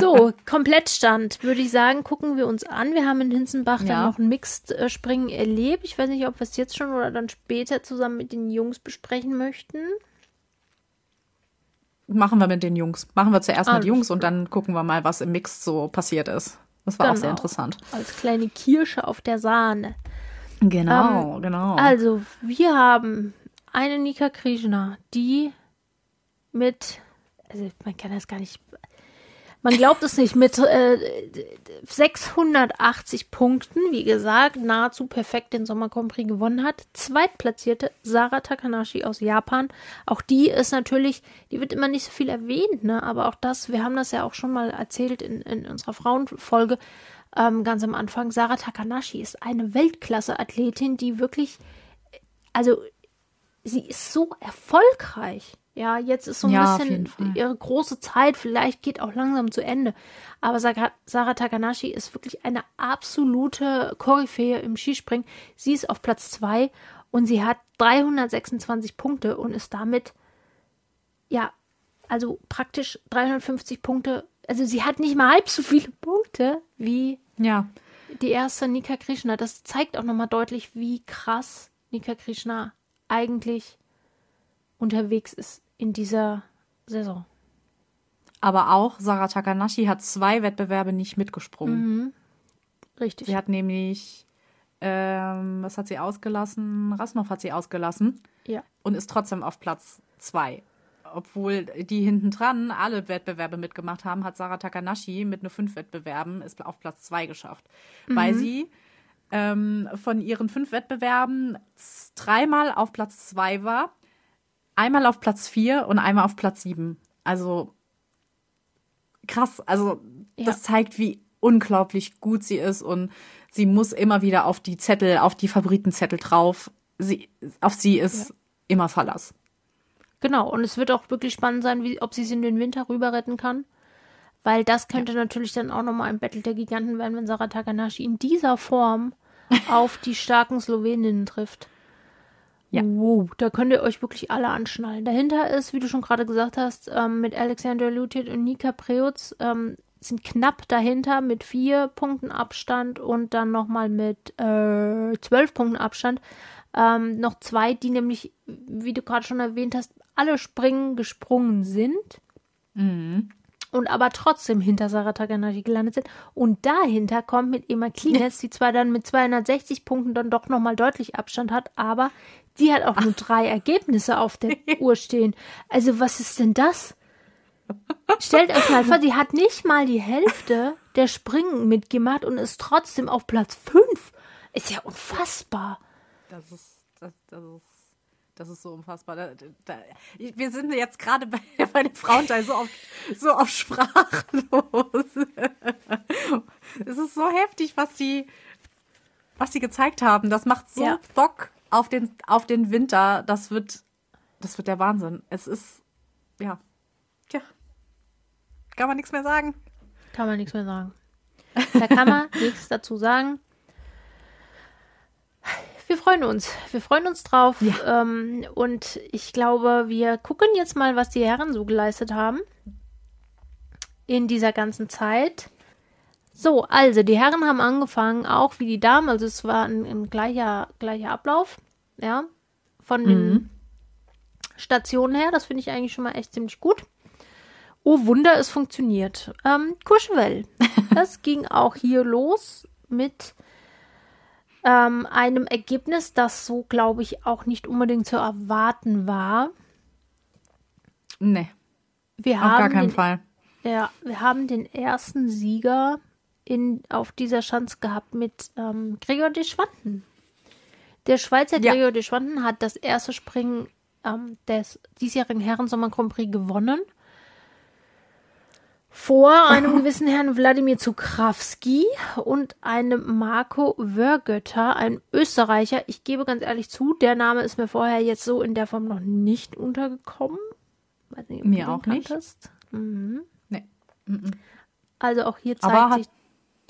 so, Komplettstand, würde ich sagen, gucken wir uns an. Wir haben in Hinzenbach ja. dann noch ein Mixed-Springen erlebt. Ich weiß nicht, ob wir es jetzt schon oder dann später zusammen mit den Jungs besprechen möchten. Machen wir mit den Jungs. Machen wir zuerst Alles mit Jungs und dann gucken wir mal, was im Mix so passiert ist. Das war genau. auch sehr interessant. Als kleine Kirsche auf der Sahne. Genau, ähm, genau. Also, wir haben eine Nika Krishna, die mit, also man kann das gar nicht, man glaubt es nicht, mit äh, 680 Punkten, wie gesagt, nahezu perfekt den Sommer Grand Prix gewonnen hat. Zweitplatzierte Sarah Takanashi aus Japan. Auch die ist natürlich, die wird immer nicht so viel erwähnt, ne? aber auch das, wir haben das ja auch schon mal erzählt in, in unserer Frauenfolge, ähm, ganz am Anfang. Sarah Takanashi ist eine Weltklasse-Athletin, die wirklich, also sie ist so erfolgreich. Ja, jetzt ist so ein ja, bisschen ihre große Zeit, vielleicht geht auch langsam zu Ende. Aber Sarah Takanashi ist wirklich eine absolute Koryphäe im Skispringen. Sie ist auf Platz zwei und sie hat 326 Punkte und ist damit, ja, also praktisch 350 Punkte. Also sie hat nicht mal halb so viele Punkte wie ja. die erste Nika Krishna. Das zeigt auch nochmal deutlich, wie krass Nika Krishna eigentlich unterwegs ist in dieser Saison. Aber auch Sarah Takanashi hat zwei Wettbewerbe nicht mitgesprungen. Mhm. Richtig. Sie hat nämlich, ähm, was hat sie ausgelassen? Rasnov hat sie ausgelassen. Ja. Und ist trotzdem auf Platz zwei. Obwohl die hinten dran alle Wettbewerbe mitgemacht haben, hat Sarah Takanashi mit nur fünf Wettbewerben ist auf Platz zwei geschafft. Mhm. Weil sie ähm, von ihren fünf Wettbewerben dreimal auf Platz zwei war, einmal auf Platz vier und einmal auf Platz sieben. Also krass. Also Ja. das zeigt, wie unglaublich gut sie ist und sie muss immer wieder auf die Zettel, auf die Favoritenzettel drauf. Sie, auf sie ist immer Verlass. Genau, und es wird auch wirklich spannend sein, wie, ob sie es in den Winter rüber retten kann. Weil das könnte natürlich dann auch nochmal ein Battle der Giganten werden, wenn Sarah Takanashi in dieser Form auf die starken Sloweninnen trifft. Ja. Wow, da könnt ihr euch wirklich alle anschnallen. Dahinter ist, wie du schon gerade gesagt hast, ähm, mit Alexander Lutit und Nika Preutz ähm, sind knapp dahinter mit vier Punkten Abstand und dann nochmal mit äh, zwölf Punkten Abstand ähm, noch zwei, die nämlich, wie du gerade schon erwähnt hast, alle Springen gesprungen sind und aber trotzdem hinter Sarah Takanashi gelandet sind. Und dahinter kommt mit Emma Klinetz, die zwar dann mit 260 Punkten dann doch nochmal deutlich Abstand hat, aber die hat auch nur drei Ergebnisse auf der Uhr stehen. Also was ist denn das? Stellt euch mal vor, sie hat nicht mal die Hälfte der Springen mitgemacht und ist trotzdem auf Platz 5. Ist ja unfassbar. Das ist, das, das ist, das ist so unfassbar. Da, da, wir sind jetzt gerade bei, bei dem Frauenteil so auf, so auf sprachlos. es ist so heftig, was sie, was sie gezeigt haben. Das macht so Ja. Bock auf den, auf den Winter. Das wird, das wird der Wahnsinn. Es ist, ja, tja, kann man nichts mehr sagen. Kann man nichts mehr sagen. Da kann man nichts dazu sagen. Wir freuen uns. Wir freuen uns drauf. Ähm, und ich glaube, wir gucken jetzt mal, was die Herren so geleistet haben. In dieser ganzen Zeit. So, also die Herren haben angefangen, auch wie die Damen. Also es war ein, ein gleicher, gleicher Ablauf. Ja. Von den Stationen her. Das finde ich eigentlich schon mal echt ziemlich gut. Oh Wunder, es funktioniert. Ähm, Courchevel. Das ging auch hier los mit ähm, einem Ergebnis, das so, glaube ich, auch nicht unbedingt zu erwarten war. Nee, Wir auf haben gar keinen den, Fall. Ja, wir haben den ersten Sieger in, auf dieser Schanze gehabt mit ähm, Gregor de Schwanden. Der Schweizer Ja. Gregor de Schwanden hat das erste Springen ähm, des diesjährigen Herrensommer Grand Prix gewonnen. Vor einem gewissen Herrn Wladimir Zukrawski und einem Marco Wörgötter, ein Österreicher. Ich gebe ganz ehrlich zu, der Name ist mir vorher jetzt so in der Form noch nicht untergekommen. Weiß nicht, ob Mir auch nicht. Mhm. Nee. Also auch hier Aber zeigt hat- sich.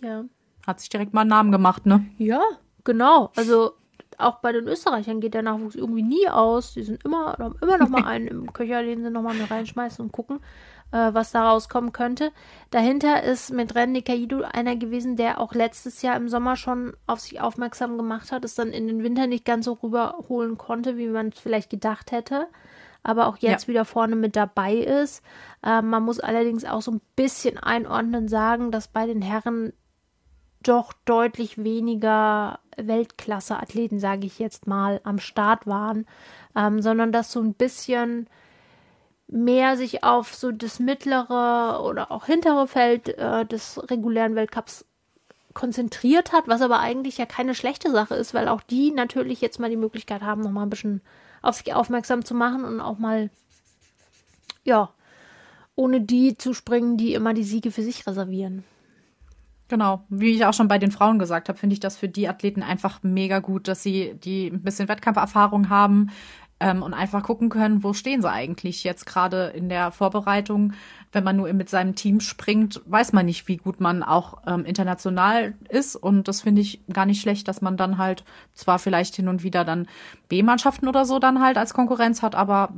Ja. Hat sich direkt mal einen Namen gemacht, ne? ja, genau. Also auch bei den Österreichern geht der Nachwuchs irgendwie nie aus. Die sind immer, haben immer noch mal einen im Köcher, den sie noch mal mit reinschmeißen und gucken, äh, was da rauskommen könnte. Dahinter ist mit Ren Nikaido einer gewesen, der auch letztes Jahr im Sommer schon auf sich aufmerksam gemacht hat, es dann in den Winter nicht ganz so rüberholen konnte, wie man es vielleicht gedacht hätte. Aber auch jetzt Ja. wieder vorne mit dabei ist. Ähm, man muss allerdings auch so ein bisschen einordnen sagen, dass bei den Herren doch deutlich weniger Weltklasse-Athleten, sage ich jetzt mal, am Start waren, ähm, sondern dass so ein bisschen mehr sich auf so das mittlere oder auch hintere Feld äh, des regulären Weltcups konzentriert hat, was aber eigentlich ja keine schlechte Sache ist, weil auch die natürlich jetzt mal die Möglichkeit haben, noch mal ein bisschen auf sich aufmerksam zu machen und auch mal, ja, ohne die zu springen, die immer die Siege für sich reservieren. Genau, wie ich auch schon bei den Frauen gesagt habe, finde ich das für die Athleten einfach mega gut, dass sie die ein bisschen Wettkampferfahrung haben ähm, und einfach gucken können, wo stehen sie eigentlich jetzt gerade in der Vorbereitung. Wenn man nur mit seinem Team springt, weiß man nicht, wie gut man auch ähm, international ist und das finde ich gar nicht schlecht, dass man dann halt zwar vielleicht hin und wieder dann B-Mannschaften oder so dann halt als Konkurrenz hat, aber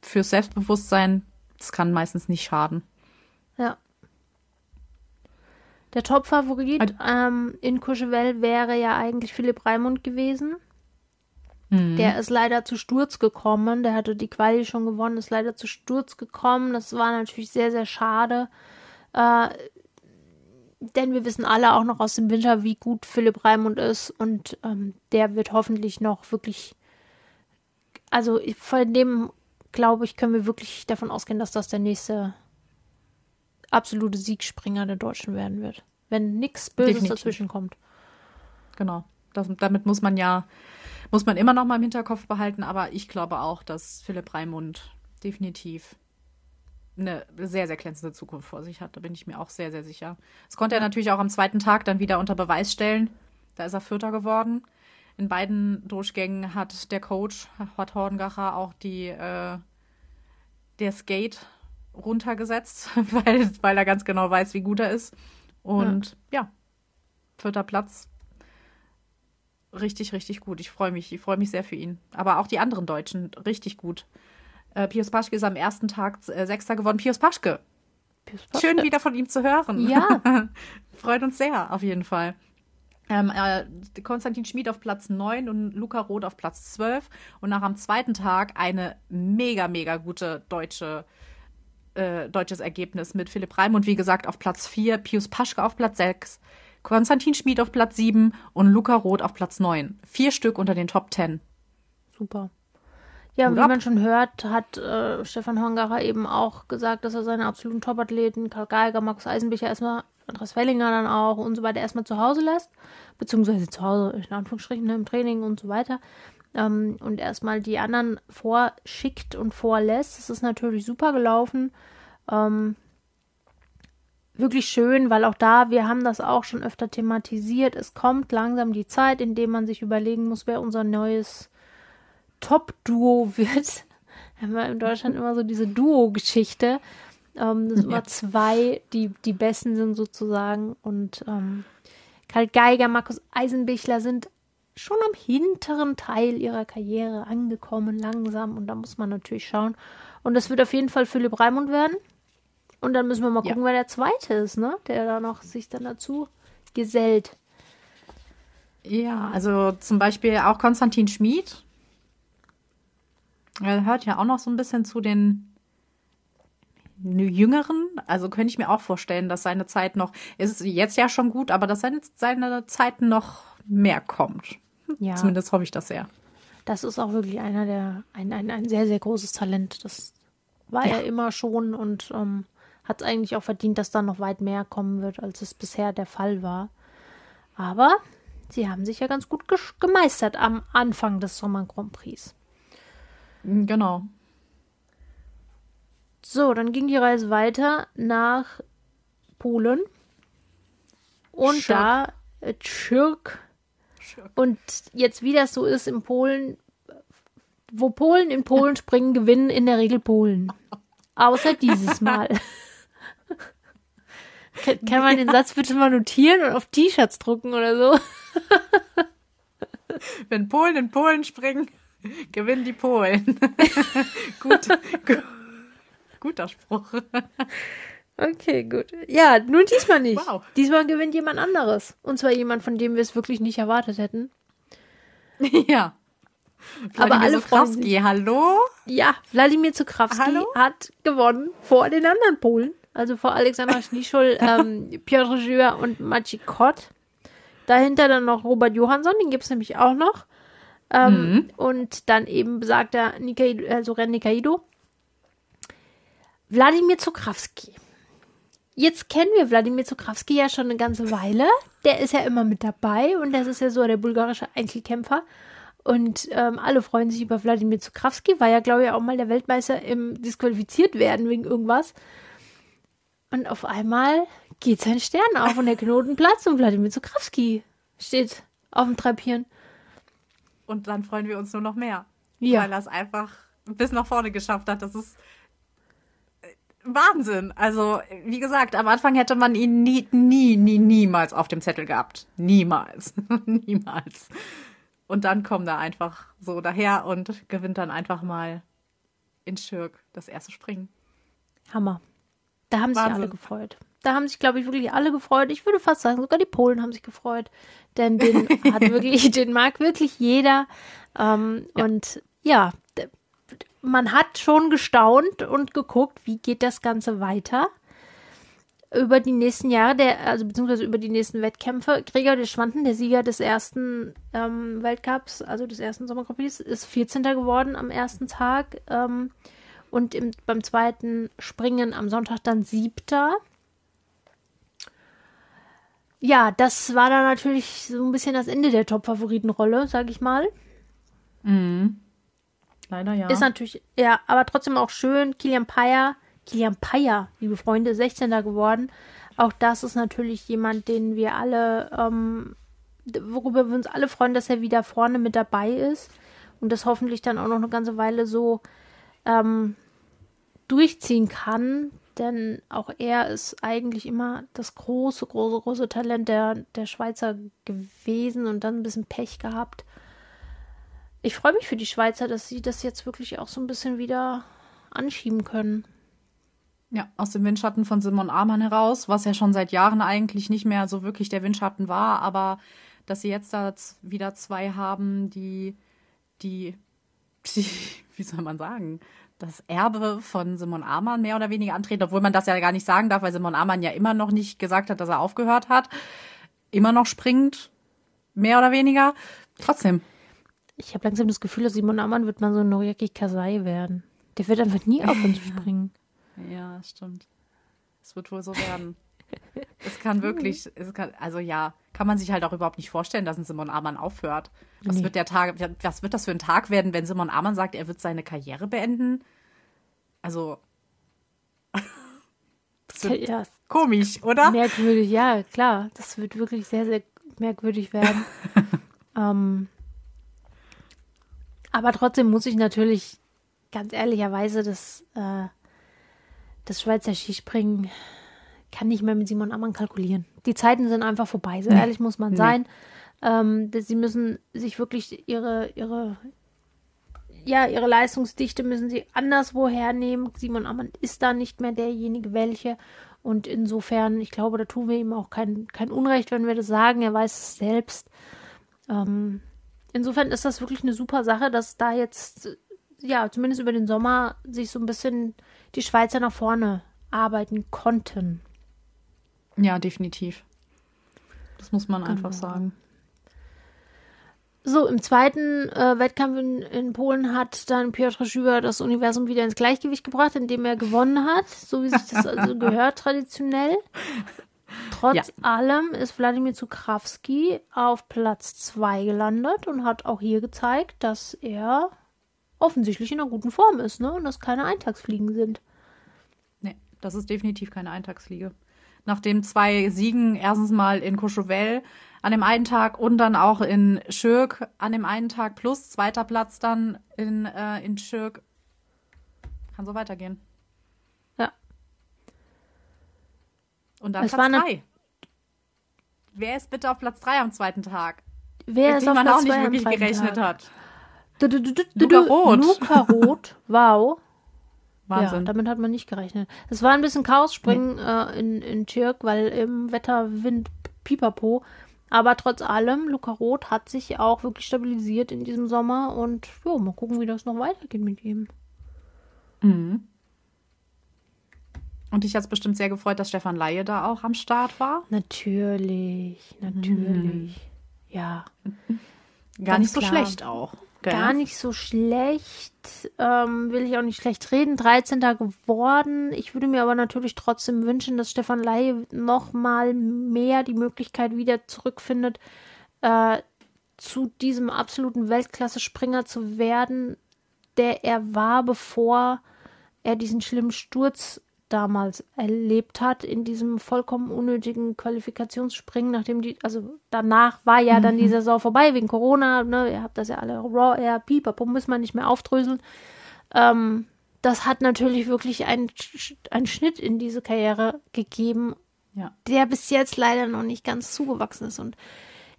fürs Selbstbewusstsein, das kann meistens nicht schaden. Ja. Der Top-Favorit ähm, in Courchevel wäre ja eigentlich Philipp Raimund gewesen. Mhm. Der ist leider zu Sturz gekommen. Der hatte die Quali schon gewonnen, ist leider zu Sturz gekommen. Das war natürlich sehr, sehr schade. Äh, denn wir wissen alle auch noch aus dem Winter, wie gut Philipp Raimund ist. Und ähm, der wird hoffentlich noch wirklich. Also von dem, glaube ich, können wir wirklich davon ausgehen, dass das der nächste absolute Siegspringer der Deutschen werden wird. Wenn nichts Böses Definitiv. dazwischen kommt. Genau. Das, damit muss man ja, muss man immer noch mal im Hinterkopf behalten, aber ich glaube auch, dass Philipp Raimund definitiv eine sehr, sehr glänzende Zukunft vor sich hat. Da bin ich mir auch sehr, sehr sicher. Das konnte er natürlich auch am zweiten Tag dann wieder unter Beweis stellen. Da ist er Vierter geworden. In beiden Durchgängen hat der Coach, Hort Horngacher, auch die, äh, der Skate runtergesetzt, weil, weil er ganz genau weiß, wie gut er ist. Und ja, ja vierter Platz. Richtig, richtig gut. Ich freue mich. Ich freue mich sehr für ihn. Aber auch die anderen Deutschen, richtig gut. Äh, Pius Paschke ist am ersten Tag äh, Sechster geworden. Pius Paschke. Pius Paschke. Schön wieder von ihm zu hören. Ja. Freut uns sehr, auf jeden Fall. Ähm, äh, Konstantin Schmid auf Platz 9 und Luca Roth auf Platz 12. Und nach am zweiten Tag eine mega, mega gute deutsche äh, deutsches Ergebnis mit Philipp Reim und wie gesagt auf Platz 4, Pius Paschke auf Platz 6, Konstantin Schmid auf Platz 7 und Luca Roth auf Platz 9. Vier Stück unter den Top 10. Super. Ja, Gut wie ab. man schon hört, hat äh, Stefan Hongacher eben auch gesagt, dass er seine absoluten Top-Athleten, Karl Geiger, Markus Eisenbicher erstmal, Andreas Wellinger dann auch und so weiter erstmal zu Hause lässt, beziehungsweise zu Hause in Anführungsstrichen ne, im Training und so weiter ähm, und erstmal die anderen vorschickt und vorlässt. Das ist natürlich super gelaufen. Ähm, wirklich schön, weil auch da, wir haben das auch schon öfter thematisiert. Es kommt langsam die Zeit, in der man sich überlegen muss, wer unser neues Top-Duo wird. Wir haben ja in Deutschland immer so diese Duo-Geschichte. Ähm, das sind ja. immer zwei, die die besten sind sozusagen. Und ähm, Karl Geiger, Markus Eisenbichler sind schon am hinteren Teil ihrer Karriere angekommen, langsam. Und da muss man natürlich schauen. Und das wird auf jeden Fall Philipp Raimund werden. Und dann müssen wir mal gucken, ja. wer der Zweite ist, ne? Der da noch sich dann dazu gesellt. Ja, also zum Beispiel auch Konstantin Schmid. Er hört ja auch noch so ein bisschen zu den Jüngeren. Also könnte ich mir auch vorstellen, dass seine Zeit noch, ist jetzt ja schon gut, aber dass seine, seine Zeit noch mehr kommt. Ja. Zumindest hoffe ich das sehr. Das ist auch wirklich einer der, ein, ein, ein sehr, sehr großes Talent. Das war ja. er immer schon und ähm, hat es eigentlich auch verdient, dass da noch weit mehr kommen wird, als es bisher der Fall war. Aber sie haben sich ja ganz gut gemeistert am Anfang des Sommer Grand Prix. Mm, genau. So, dann ging die Reise weiter nach Polen. Und Schirk. da äh, Schirk und jetzt, wie das so ist in Polen, wo Polen in Polen springen, gewinnen in der Regel Polen. Außer dieses Mal. Kann man den Satz bitte mal notieren und auf T-Shirts drucken oder so? Wenn Polen in Polen springen, gewinnen die Polen. Gut, gut, guter Spruch. Okay, gut. Ja, nur diesmal nicht. Wow. Diesmal gewinnt jemand anderes. Und zwar jemand, von dem wir es wirklich nicht erwartet hätten. Ja. Aber alle Zukrawski, hallo? Ja, Wladimir Zukrawski hallo? hat gewonnen vor den anderen Polen. Also vor Alexander Schnischul, ähm, Piotr Jür und Maciej Kott. Dahinter dann noch Robert Johansson, den gibt es nämlich auch noch. Ähm, mhm. Und dann eben besagter Nikaido, also Ren Nikaido. Wladimir Zukrawski Jetzt kennen wir Wladimir Zukrawski ja schon eine ganze Weile. Der ist ja immer mit dabei und das ist ja so der bulgarische Einzelkämpfer. Und ähm, alle freuen sich über Wladimir Zukrawski, war ja, glaube ich, auch mal der Weltmeister im disqualifiziert werden wegen irgendwas. Und auf einmal geht sein Stern auf und der Knoten platzt und Wladimir Zukrawski steht auf dem Treppchen. Und dann freuen wir uns nur noch mehr. Ja. Weil er es einfach bis nach vorne geschafft hat. Das ist Wahnsinn. Also, wie gesagt, am Anfang hätte man ihn nie, nie, nie, niemals auf dem Zettel gehabt. Niemals. niemals. Und dann kommt er einfach so daher und gewinnt dann einfach mal in Schirk das erste Springen. Hammer. Da haben Wahnsinn. sich alle gefreut. da haben sich, glaube ich, wirklich alle gefreut. Ich würde fast sagen, sogar die Polen haben sich gefreut. Denn den hat wirklich, den mag wirklich jeder. Ähm, ja. Und ja, man hat schon gestaunt und geguckt, wie geht das Ganze weiter über die nächsten Jahre, der, also beziehungsweise über die nächsten Wettkämpfe. Gregor de Schwanten, der Sieger des ersten ähm, Weltcups, also des ersten Sommer ist 14. geworden am ersten Tag. Ähm, und im, beim zweiten Springen am Sonntag dann siebter. Ja, das war dann natürlich so ein bisschen das Ende der Top-Favoritenrolle, sag ich mal. Mhm. Leider ja. Ist natürlich, ja, aber trotzdem auch schön. Kilian Payer, Kilian Payer, liebe Freunde, 16. geworden. Auch das ist natürlich jemand, den wir alle, ähm, worüber wir uns alle freuen, dass er wieder vorne mit dabei ist und das hoffentlich dann auch noch eine ganze Weile so ähm, durchziehen kann. Denn auch er ist eigentlich immer das große, große, große Talent der, der Schweizer gewesen und dann ein bisschen Pech gehabt. Ich freue mich für die Schweizer, dass sie das jetzt wirklich auch so ein bisschen wieder anschieben können. Ja, aus dem Windschatten von Simon Amann heraus, was ja schon seit Jahren eigentlich nicht mehr so wirklich der Windschatten war, aber dass sie jetzt da wieder zwei haben, die, die, die wie soll man sagen, das Erbe von Simon Amann mehr oder weniger antreten, obwohl man das ja gar nicht sagen darf, weil Simon Amann ja immer noch nicht gesagt hat, dass er aufgehört hat. Immer noch springt, mehr oder weniger. Trotzdem. Ich habe langsam das Gefühl, dass Simon Amann wird mal so ein Noriaki Kasai werden. Der wird einfach nie aufhören zu springen. Ja, stimmt. Es wird wohl so werden. Es kann wirklich, es kann, also ja, kann man sich halt auch überhaupt nicht vorstellen, dass ein Simon Amann aufhört. Was nee. wird der Tag, was wird das für ein Tag werden, wenn Simon Amann sagt, er wird seine Karriere beenden? Also, ja, komisch, oder? Merkwürdig, ja, klar. Das wird wirklich sehr, sehr merkwürdig werden. ähm, aber trotzdem muss ich natürlich ganz ehrlicherweise das, äh, das Schweizer Skispringen kann nicht mehr mit Simon Ammann kalkulieren. Die Zeiten sind einfach vorbei, so nee. ehrlich muss man nee. sein. Ähm, sie müssen sich wirklich ihre, ihre, ja, ihre Leistungsdichte müssen sie anderswo hernehmen. Simon Ammann ist da nicht mehr derjenige, welche. Und insofern, ich glaube, da tun wir ihm auch kein, kein Unrecht, wenn wir das sagen. Er weiß es selbst. Ähm, insofern ist das wirklich eine super Sache, dass da jetzt, ja, zumindest über den Sommer sich so ein bisschen die Schweizer nach vorne arbeiten konnten. Ja, definitiv. Das muss man genau. einfach sagen. So, im zweiten äh, Wettkampf in, in, Polen hat dann Piotr Schüber das Universum wieder ins Gleichgewicht gebracht, indem er gewonnen hat, so wie sich das also gehört traditionell. Trotz ja. allem ist Wladimir Zukrawski auf Platz 2 gelandet und hat auch hier gezeigt, dass er offensichtlich in einer guten Form ist, ne? Und das keine Eintagsfliegen sind. Nee, das ist definitiv keine Eintagsfliege. Nachdem zwei Siegen erstens mal in Courchevel an dem einen Tag und dann auch in Schirk an dem einen Tag plus zweiter Platz dann in, äh, in Schirk. Kann so weitergehen. Ja. Und dann es Platz drei. Wer ist bitte auf Platz drei am zweiten Tag? Wer Mit ist auf man Platz auch nicht wirklich gerechnet Tag? hat. Du, du, du, Luca Roth. Luca Roth, wow. Wahnsinn. Ja, damit hat man nicht gerechnet. Es war ein bisschen Chaos-Springen nee. äh, in, in Tschirk, weil im Wetter, Wind, Pipapo. Aber trotz allem, Luca Roth hat sich auch wirklich stabilisiert in diesem Sommer und jo, mal gucken, wie das noch weitergeht mit ihm. Mhm. Und dich hat es bestimmt sehr gefreut, dass Stefan Laie da auch am Start war. Natürlich, natürlich. Mhm. Ja. Gar Ganz nicht so klar. schlecht auch. Gar nicht so schlecht. Ähm, will ich auch nicht schlecht reden. 13. geworden. Ich würde mir aber natürlich trotzdem wünschen, dass Stefan Laie noch mal mehr die Möglichkeit wieder zurückfindet, äh, zu diesem absoluten Weltklasse-Springer zu werden, der er war, bevor er diesen schlimmen Sturz damals erlebt hat in diesem vollkommen unnötigen Qualifikationsspringen, nachdem die, also danach war ja dann die mhm. Saison vorbei wegen Corona, ne, ihr habt das ja alle Raw Air, Pipapo, muss man nicht mehr aufdröseln. Ähm, das hat natürlich wirklich einen, einen Schnitt in diese Karriere gegeben, ja. der bis jetzt leider noch nicht ganz zugewachsen ist und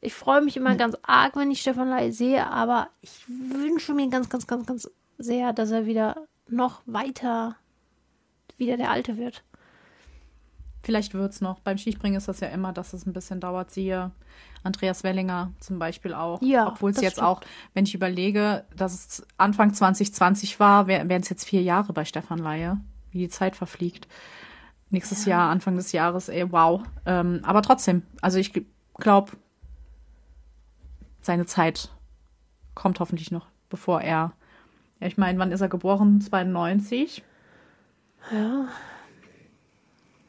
ich freue mich immer ja. ganz arg, wenn ich Stefan Lai sehe, aber ich wünsche mir ganz, ganz, ganz, ganz sehr, dass er wieder noch weiter wieder der Alte wird. Vielleicht wird es noch. Beim Skispringen ist das ja immer, dass es ein bisschen dauert. Siehe Andreas Wellinger zum Beispiel auch. Ja, Obwohl es jetzt stimmt. auch, wenn ich überlege, dass es Anfang 2020 war, wären es jetzt vier Jahre bei Stefan Laie, wie die Zeit verfliegt. Nächstes Jahr, Anfang des Jahres, ey, wow. Ähm, aber trotzdem, also ich glaube, seine Zeit kommt hoffentlich noch, bevor er. Ja, ich meine, wann ist er geboren? 92? Ja.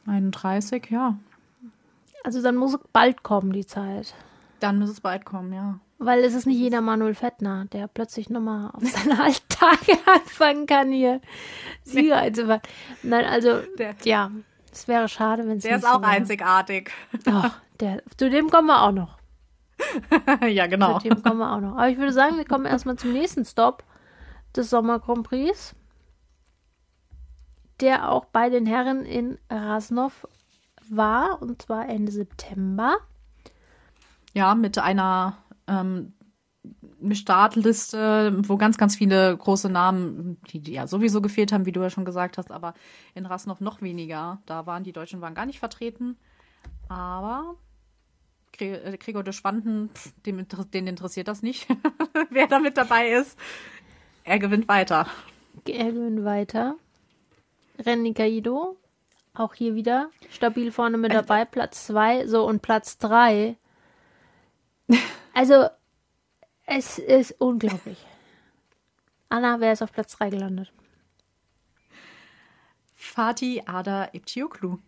31, ja. Also dann muss es bald kommen, die Zeit. Dann muss es bald kommen, ja. Weil es ist nicht jeder Manuel Fettner, der plötzlich nochmal auf seine alten Tage anfangen kann, hier Sieger einzufahren. Nein, also, Der- ja, es wäre schade, wenn es Der ist nicht so auch wäre. einzigartig. Ach, der, zu dem kommen wir auch noch. ja, genau. Zu dem kommen wir auch noch. Aber ich würde sagen, wir kommen erstmal zum nächsten Stop des Sommer Grand Prix, der auch bei den Herren in Rasnov war, und zwar Ende September. Ja, mit einer ähm, Startliste, wo ganz, ganz viele große Namen, die, die ja sowieso gefehlt haben, wie du ja schon gesagt hast, aber in Rasnov noch weniger. Da waren die Deutschen waren gar nicht vertreten. Aber äh, Gregor de Schwanden, pff, dem, den interessiert das nicht, wer da mit dabei ist. Er gewinnt weiter. Er gewinnt weiter. Renny Kaido, auch hier wieder stabil vorne mit dabei, Platz 2, so und Platz 3. Also, es ist unglaublich. Anna, wer ist auf Platz 3 gelandet? Fatih Ada Iptioglu.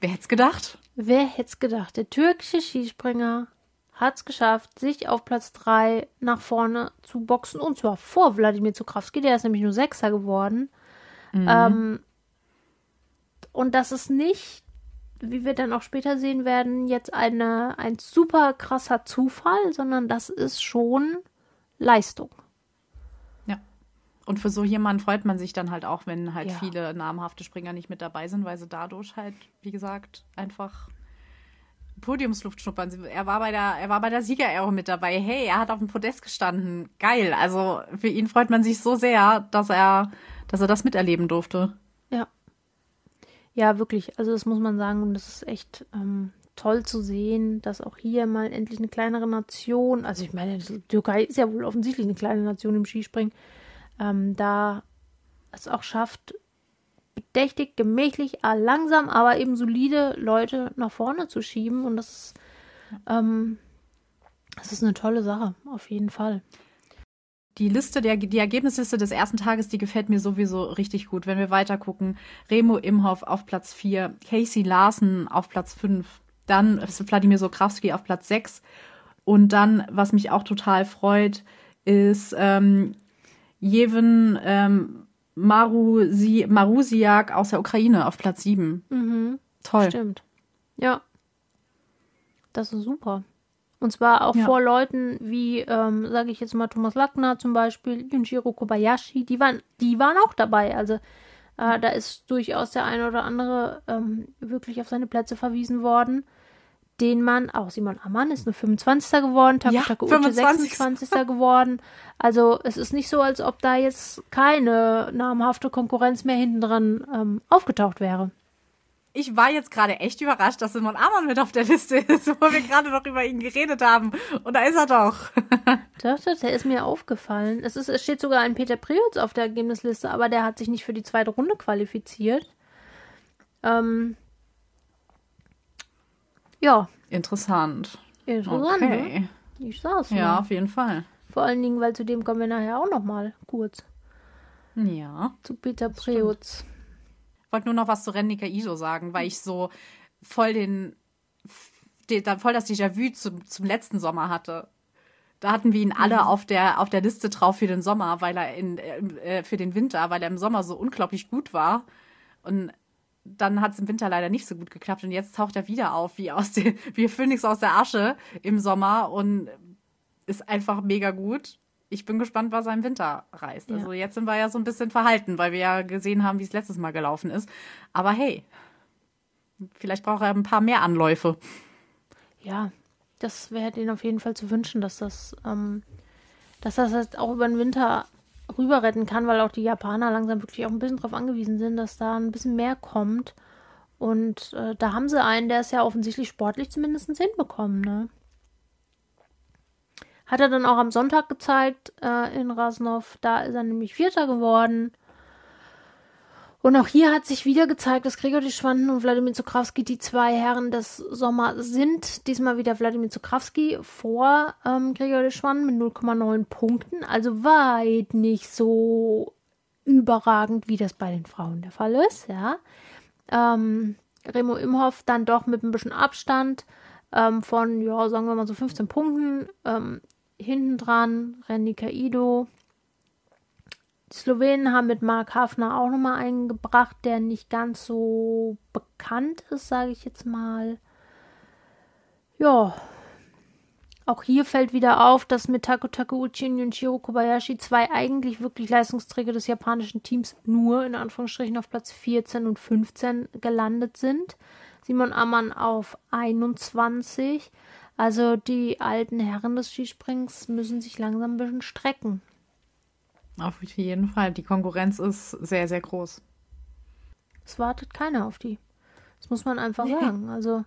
Wer hätte es gedacht? Wer hätte es gedacht? Der türkische Skispringer hat es geschafft, sich auf Platz 3 nach vorne zu boxen und zwar vor Wladimir Zukrawski, der ist nämlich nur Sechster geworden. Ähm, und das ist nicht, wie wir dann auch später sehen werden, jetzt eine, ein super krasser Zufall, sondern das ist schon Leistung. Ja. Und für so jemanden freut man sich dann halt auch, wenn halt Ja. viele namhafte Springer nicht mit dabei sind, weil sie dadurch halt, wie gesagt, einfach Podiumsluft schnuppern. Er war bei der, er war bei der Siegerehrung mit dabei. Hey, er hat auf dem Podest gestanden. Geil. Also für ihn freut man sich so sehr, dass er, dass er das miterleben durfte. Ja. Ja, wirklich. Also das muss man sagen. Und das ist echt ähm, toll zu sehen, dass auch hier mal endlich eine kleinere Nation, also ich meine, die Türkei ist ja wohl offensichtlich eine kleine Nation im Skispringen, ähm, da es auch schafft, bedächtig, gemächlich, äh, langsam, aber eben solide Leute nach vorne zu schieben. Und das ist, ähm, das ist eine tolle Sache, auf jeden Fall. Die Liste, der, die Ergebnisliste des ersten Tages, die gefällt mir sowieso richtig gut. Wenn wir weiter gucken, Remo Imhoff auf Platz 4, Casey Larsen auf Platz 5, dann ist Wladimir Sokrawski auf Platz 6 und dann, was mich auch total freut, ist ähm, Jeven ähm, Marusi, Marusiak aus der Ukraine auf Platz 7. Mhm. Toll. Stimmt. Ja. Das ist super. Und zwar auch Ja. vor Leuten wie, ähm, sage ich jetzt mal, Thomas Lackner zum Beispiel, Junjiro Kobayashi, die waren, die waren auch dabei. Also äh, da ist durchaus der eine oder andere ähm, wirklich auf seine Plätze verwiesen worden, den man, auch Simon Ammann ist nur 25. geworden, Ja, Takutake Uche 25. 26. geworden. Also es ist nicht so, als ob da jetzt keine namhafte Konkurrenz mehr hinten dran ähm, aufgetaucht wäre. Ich war jetzt gerade echt überrascht, dass Simon Ammann mit auf der Liste ist, wo wir gerade noch über ihn geredet haben. Und da ist er doch. Doch, doch, der ist mir aufgefallen. Es, ist, es steht sogar ein Peter Preutz auf der Ergebnisliste, aber der hat sich nicht für die zweite Runde qualifiziert. Ähm, ja, Interessant. interessant, ne? Okay. Ich sag's Ja, ja. auf jeden Fall. Vor allen Dingen, weil zu dem kommen wir nachher auch noch mal kurz. Ja. Zu Peter stimmt. Wollte nur noch was zu Rennika Iso sagen, weil ich so voll den, den voll das Déjà-vu zum, zum letzten Sommer hatte. Da hatten wir ihn alle auf der auf der Liste drauf für den Sommer, weil er in äh, für den Winter, weil er im Sommer so unglaublich gut war und dann hat es im Winter leider nicht so gut geklappt und jetzt taucht er wieder auf wie aus den, wie Phönix aus der Asche im Sommer und ist einfach mega gut. Ich bin gespannt, was er im Winter reißt. Ja. Also jetzt sind wir ja so ein bisschen verhalten, weil wir ja gesehen haben, wie es letztes Mal gelaufen ist. Aber hey, vielleicht braucht er ein paar mehr Anläufe. Ja, das wäre denen auf jeden Fall zu wünschen, dass das, ähm, dass das jetzt auch über den Winter rüber retten kann, weil auch die Japaner langsam wirklich auch ein bisschen darauf angewiesen sind, dass da ein bisschen mehr kommt. Und äh, da haben sie einen, der es ja offensichtlich sportlich zumindest hinbekommen, ne? Hat er dann auch am Sonntag gezeigt äh, in Rasnov. Da ist er nämlich Vierter geworden. Und auch hier hat sich wieder gezeigt, dass Gregor Schwanden und Wladimir Zukrawski die zwei Herren des Sommers sind. Diesmal wieder Wladimir Zukrawski vor ähm, Gregor Schwanden mit 0,9 Punkten. Also weit nicht so überragend, wie das bei den Frauen der Fall ist. Ja. Ähm, Remo Imhoff dann doch mit ein bisschen Abstand ähm, von, ja, sagen wir mal so 15 Punkten. Ähm, hinten dran Randy Kaido die Slowenen haben mit Mark Hafner auch nochmal einen gebracht, der nicht ganz so bekannt ist, sage ich jetzt mal. Ja. Auch hier fällt wieder auf, dass mit Tako Takeuchi und Yunjiro Kobayashi zwei eigentlich wirklich Leistungsträger des japanischen Teams nur in Anführungsstrichen auf Platz 14 und 15 gelandet sind. Simon Ammann auf 21. Also die alten Herren des Skisprings müssen sich langsam ein bisschen strecken. Auf jeden Fall. Die Konkurrenz ist sehr, sehr groß. Es wartet keiner auf die. Das muss man einfach sagen. Also.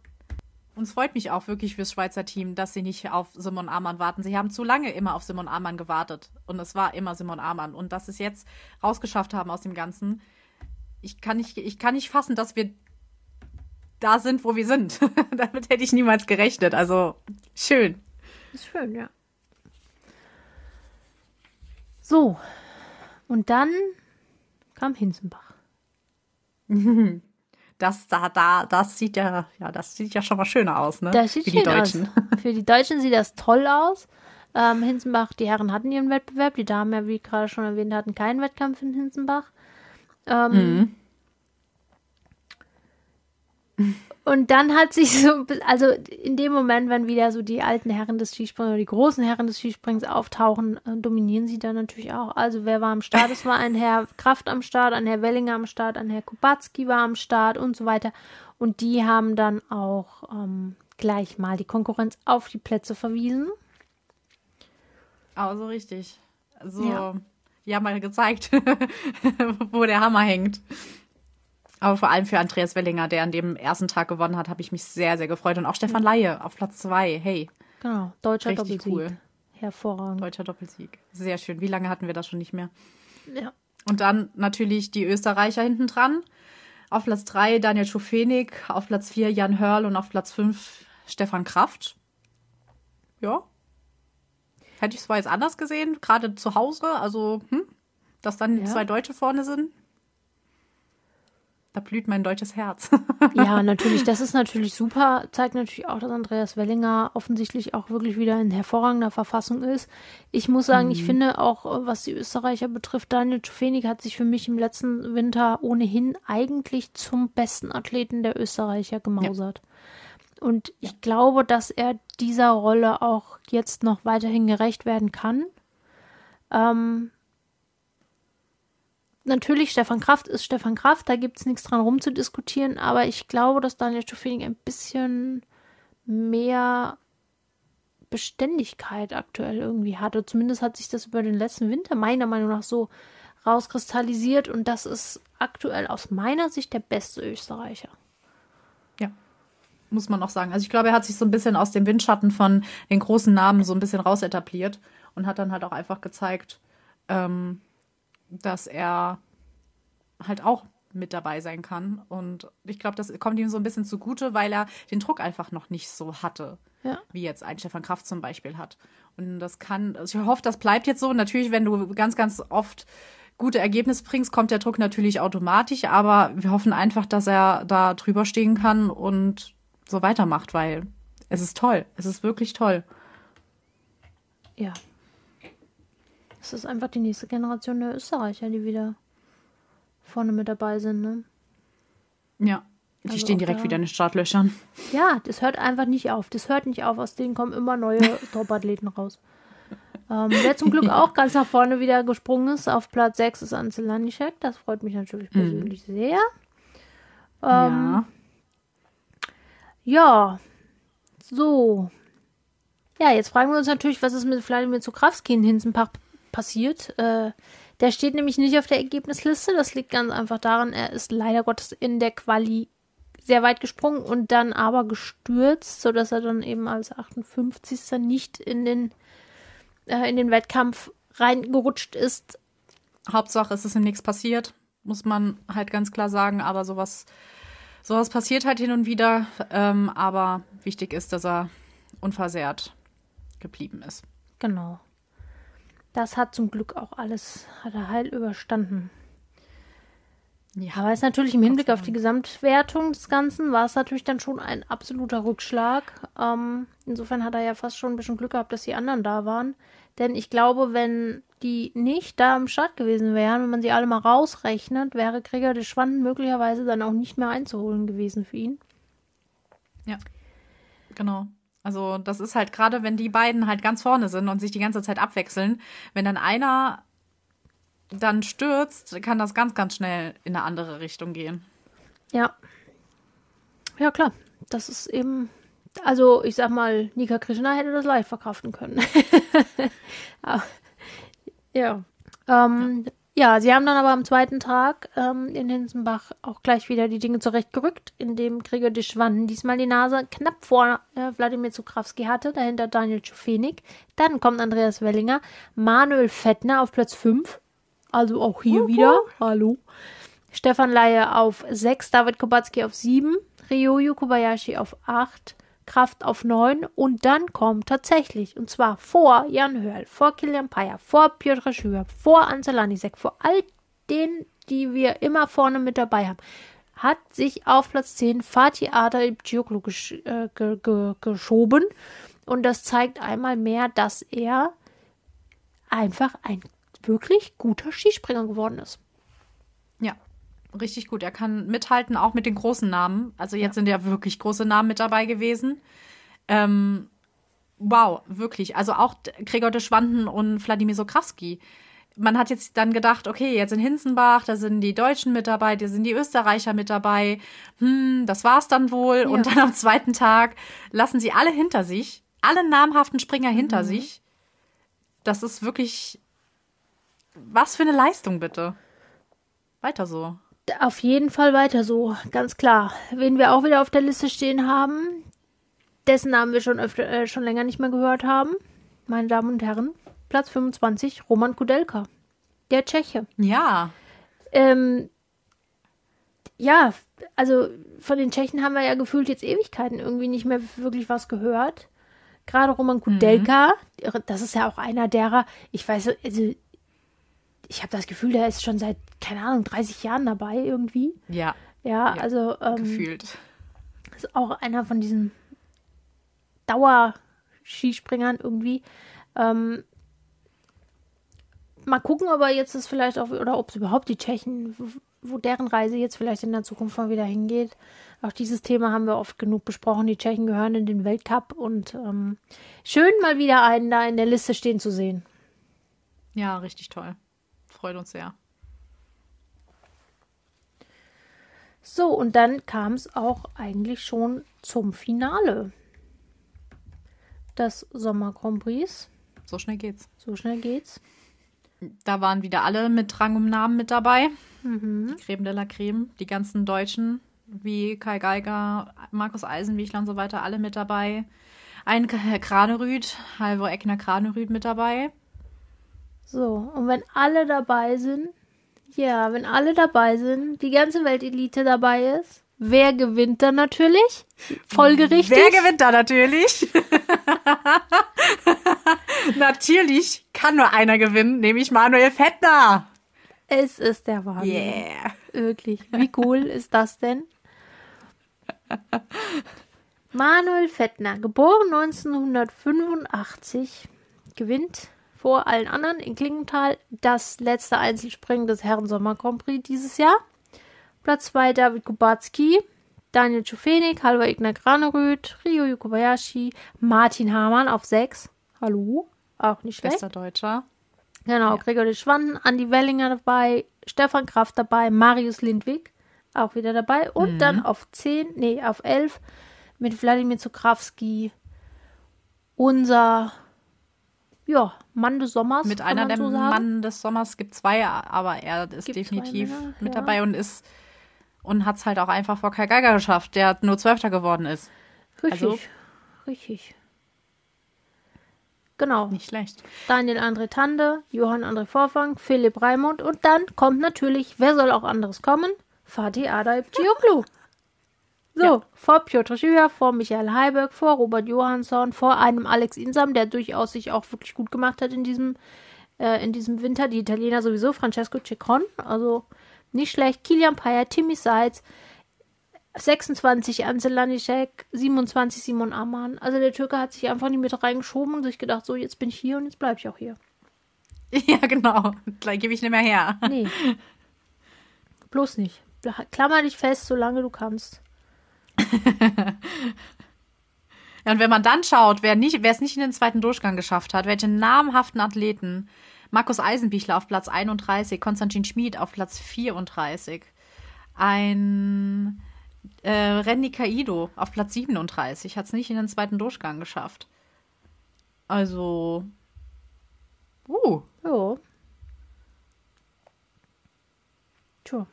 Und es freut mich auch wirklich fürs Schweizer Team, dass sie nicht auf Simon Amann warten. Sie haben zu lange immer auf Simon Amann gewartet. Und es war immer Simon Amann. Und dass sie es jetzt rausgeschafft haben aus dem Ganzen. Ich kann nicht, ich kann nicht fassen, dass wir da sind, wo wir sind. Damit hätte ich niemals gerechnet. Also schön. Ist schön, ja. So, und dann kam Hinzenbach. Das da, da, das sieht ja, ja, das sieht ja schon mal schöner aus, ne? Das sieht Für die Deutschen. Aus. Für die Deutschen sieht das toll aus. Ähm, Hinzenbach, die Herren hatten ihren Wettbewerb, die Damen ja, wie gerade schon erwähnt, hatten keinen Wettkampf in Hinzenbach. Ähm, mhm. Und dann hat sich so, also in dem Moment, wenn wieder so die alten Herren des Skisprings oder die großen Herren des Skisprings auftauchen, äh, dominieren sie dann natürlich auch. Also wer war am Start? Es war ein Herr Kraft am Start, ein Herr Wellinger am Start, ein Herr Kubacki war am Start und so weiter. Und die haben dann auch ähm, gleich mal die Konkurrenz auf die Plätze verwiesen. Also richtig. So, ja, ja mal gezeigt, wo der Hammer hängt. Aber vor allem für Andreas Wellinger, der an dem ersten Tag gewonnen hat, habe ich mich sehr, sehr gefreut. Und auch Stefan Laie auf Platz zwei. Hey. Genau, deutscher Richtig Doppelsieg. cool. Hervorragend. Deutscher Doppelsieg. Sehr schön. Wie lange hatten wir das schon nicht mehr? Ja. Und dann natürlich die Österreicher hinten dran. Auf Platz drei Daniel Schofenig, auf Platz vier Jan Hörl und auf Platz fünf Stefan Kraft. Ja. Hätte ich es zwar jetzt anders gesehen, gerade zu Hause, also, hm, dass dann ja. zwei Deutsche vorne sind. Da blüht mein deutsches Herz. ja, natürlich. Das ist natürlich super. Zeigt natürlich auch, dass Andreas Wellinger offensichtlich auch wirklich wieder in hervorragender Verfassung ist. Ich muss sagen, mhm. ich finde auch, was die Österreicher betrifft, Daniel Czufenig hat sich für mich im letzten Winter ohnehin eigentlich zum besten Athleten der Österreicher gemausert. Ja. Und ich glaube, dass er dieser Rolle auch jetzt noch weiterhin gerecht werden kann. Ähm, natürlich, Stefan Kraft ist Stefan Kraft, da gibt es nichts dran rumzudiskutieren, aber ich glaube, dass Daniel Stufening ein bisschen mehr Beständigkeit aktuell irgendwie hatte. Zumindest hat sich das über den letzten Winter meiner Meinung nach so rauskristallisiert und das ist aktuell aus meiner Sicht der beste Österreicher. Ja, muss man auch sagen. Also ich glaube, er hat sich so ein bisschen aus dem Windschatten von den großen Namen so ein bisschen raus etabliert und hat dann halt auch einfach gezeigt, ähm, dass er halt auch mit dabei sein kann. Und ich glaube, das kommt ihm so ein bisschen zugute, weil er den Druck einfach noch nicht so hatte, ja. wie jetzt ein Stefan Kraft zum Beispiel hat. Und das kann, also ich hoffe, das bleibt jetzt so. Natürlich, wenn du ganz, ganz oft gute Ergebnisse bringst, kommt der Druck natürlich automatisch, aber wir hoffen einfach, dass er da drüber stehen kann und so weitermacht, weil es ist toll. Es ist wirklich toll. Ja, es ist einfach die nächste Generation der Österreicher, die wieder vorne mit dabei sind, ne? Ja. Die also stehen direkt da, wieder in den Startlöchern. Ja, das hört einfach nicht auf. Das hört nicht auf. Aus denen kommen immer neue Top-Athleten raus. Ähm, wer zum Glück auch ganz nach vorne wieder gesprungen ist, auf Platz 6 ist Ansel Lanischek. Das freut mich natürlich mhm. persönlich mhm. sehr. Ähm, ja. Ja. So. Ja, jetzt fragen wir uns natürlich, was ist mit Vladimir Zukrawski in Hinsenbach passiert. Äh, der steht nämlich nicht auf der Ergebnisliste. Das liegt ganz einfach daran, er ist leider Gottes in der Quali sehr weit gesprungen und dann aber gestürzt, sodass er dann eben als 58. nicht in den, äh, in den Wettkampf reingerutscht ist. Hauptsache, es ist ihm nichts passiert, muss man halt ganz klar sagen. Aber sowas, sowas passiert halt hin und wieder. Ähm, aber wichtig ist, dass er unversehrt geblieben ist. Genau. Das hat zum Glück auch alles, hat er heil überstanden. Ja, aber es ist natürlich im Hinblick auf die Gesamtwertung des Ganzen war es natürlich dann schon ein absoluter Rückschlag. Ähm, insofern hat er ja fast schon ein bisschen Glück gehabt, dass die anderen da waren. Denn ich glaube, wenn die nicht da am Start gewesen wären, wenn man sie alle mal rausrechnet, wäre Gregor de Schwanden möglicherweise dann auch nicht mehr einzuholen gewesen für ihn. Ja, genau. Also das ist halt gerade, wenn die beiden halt ganz vorne sind und sich die ganze Zeit abwechseln, wenn dann einer dann stürzt, kann das ganz, ganz schnell in eine andere Richtung gehen. Ja. Ja, klar. Das ist eben. Also, ich sag mal, Nika Krishna hätte das leicht verkraften können. ja. Ähm, ja. Ja, sie haben dann aber am zweiten Tag ähm, in Hinsenbach auch gleich wieder die Dinge zurechtgerückt, indem Gregor de Schwanden diesmal die Nase knapp vor äh, Wladimir Zukrawski hatte, dahinter Daniel Czufenik. Dann kommt Andreas Wellinger, Manuel Fettner auf Platz 5 also auch hier uh -huh. wieder. Hallo. Stefan Laie auf 6, David Kobatski auf 7, Ryoyu Kobayashi auf 8, Kraft auf 9 und dann kommt tatsächlich, und zwar vor Jan Hörl, vor Kilian Payer, vor Piotr Schüber, vor Ansel Lanisek, vor all denen, die wir immer vorne mit dabei haben, hat sich auf Platz 10 Fatih Adel Cioglu gesch äh, ge ge geschoben. Und das zeigt einmal mehr, dass er einfach ein wirklich guter Skispringer geworden ist. Richtig gut. Er kann mithalten, auch mit den großen Namen. Also jetzt ja. sind ja wirklich große Namen mit dabei gewesen. Ähm, wow, wirklich. Also auch Gregor de Schwanden und Wladimir Sokrawski. Man hat jetzt dann gedacht, okay, jetzt in Hinzenbach, da sind die Deutschen mit dabei, da sind die Österreicher mit dabei. Hm, das war's dann wohl. Ja. Und dann am zweiten Tag lassen sie alle hinter sich, alle namhaften Springer hinter mhm. sich. Das ist wirklich was für eine Leistung bitte. Weiter so. Auf jeden Fall weiter so, ganz klar. Wen wir auch wieder auf der Liste stehen haben, dessen Namen wir schon öfter, äh, schon länger nicht mehr gehört haben, meine Damen und Herren, Platz 25, Roman Kudelka, der Tscheche. Ja. Ähm, ja, also von den Tschechen haben wir ja gefühlt jetzt Ewigkeiten irgendwie nicht mehr wirklich was gehört. Gerade Roman Kudelka, mhm. das ist ja auch einer derer, ich weiß, also ich habe das Gefühl, der ist schon seit, keine Ahnung, 30 Jahren dabei irgendwie. Ja. Ja, ja also. Ähm, gefühlt. Ist auch einer von diesen Dauerskispringern irgendwie. Ähm, mal gucken, ob er jetzt das vielleicht auch, oder ob es überhaupt die Tschechen, wo deren Reise jetzt vielleicht in der Zukunft mal wieder hingeht. Auch dieses Thema haben wir oft genug besprochen. Die Tschechen gehören in den Weltcup und ähm, schön mal wieder einen da in der Liste stehen zu sehen. Ja, richtig toll freut uns sehr. So, und dann kam es auch eigentlich schon zum Finale des Sommer Grand Prix. So schnell geht's. So schnell geht's. Da waren wieder alle mit Rang und Namen mit dabei. Mhm. Die Creme de la Creme, die ganzen Deutschen, wie Kai Geiger, Markus Eisenwichler und so weiter, alle mit dabei. Ein Herr Kranerüd, Halvor Eckner Kranerüd mit dabei. So, und wenn alle dabei sind, ja, wenn alle dabei sind, die ganze Weltelite dabei ist, wer gewinnt dann natürlich? Folgerichtig. Wer gewinnt da natürlich? natürlich kann nur einer gewinnen, nämlich Manuel Fettner. Es ist der Wahnsinn. Yeah. Wirklich. Wie cool ist das denn? Manuel Fettner, geboren 1985, gewinnt vor allen anderen in Klingenthal das letzte Einzelspringen des Herren Sommer Grand Prix dieses Jahr. Platz 2 David Kubacki, Daniel Czufenik, Halvor Ignar Granerüth, Ryo Kobayashi, Martin Hamann auf 6. Hallo, auch nicht schlecht. Bester Deutscher. Genau, ja. Gregor de Schwanden, Andi Wellinger dabei, Stefan Kraft dabei, Marius Lindwig auch wieder dabei und mhm. dann auf 10, nee, auf 11 mit Wladimir Zukrawski unser ja, Mann des Sommers. Mit einer der so Mann des Sommers gibt zwei, aber er ist gibt definitiv mit ja. dabei und ist und hat es halt auch einfach vor Kai Geiger geschafft, der nur Zwölfter geworden ist. Richtig. Also, richtig. Genau. Nicht schlecht. Daniel André Tande, Johann André Vorfang, Philipp Raimund und dann kommt natürlich, wer soll auch anderes kommen? Fatih Adaib Cioglu. So, ja. vor Piotr Schüher, vor Michael Heiberg, vor Robert Johansson, vor einem Alex Insam, der durchaus sich auch wirklich gut gemacht hat in diesem, äh, in diesem Winter. Die Italiener sowieso, Francesco Cecron, also nicht schlecht. Kilian Payer, Timmy Seitz, 26 Ansel Lanischek, 27 Simon Aman. Also der Türke hat sich einfach nicht mit reingeschoben und sich gedacht, so jetzt bin ich hier und jetzt bleibe ich auch hier. Ja, genau. Gleich gebe ich nicht mehr her. Nee. Bloß nicht. Klammer dich fest, solange du kannst. Ja, und wenn man dann schaut, wer nicht, wer es nicht in den zweiten Durchgang geschafft hat, welche namhaften Athleten. Markus Eisenbichler auf Platz 31, Konstantin Schmid auf Platz 34. Ein äh, Renny Kaido auf Platz 37 hat es nicht in den zweiten Durchgang geschafft. Also. Uh. Ja. Tja.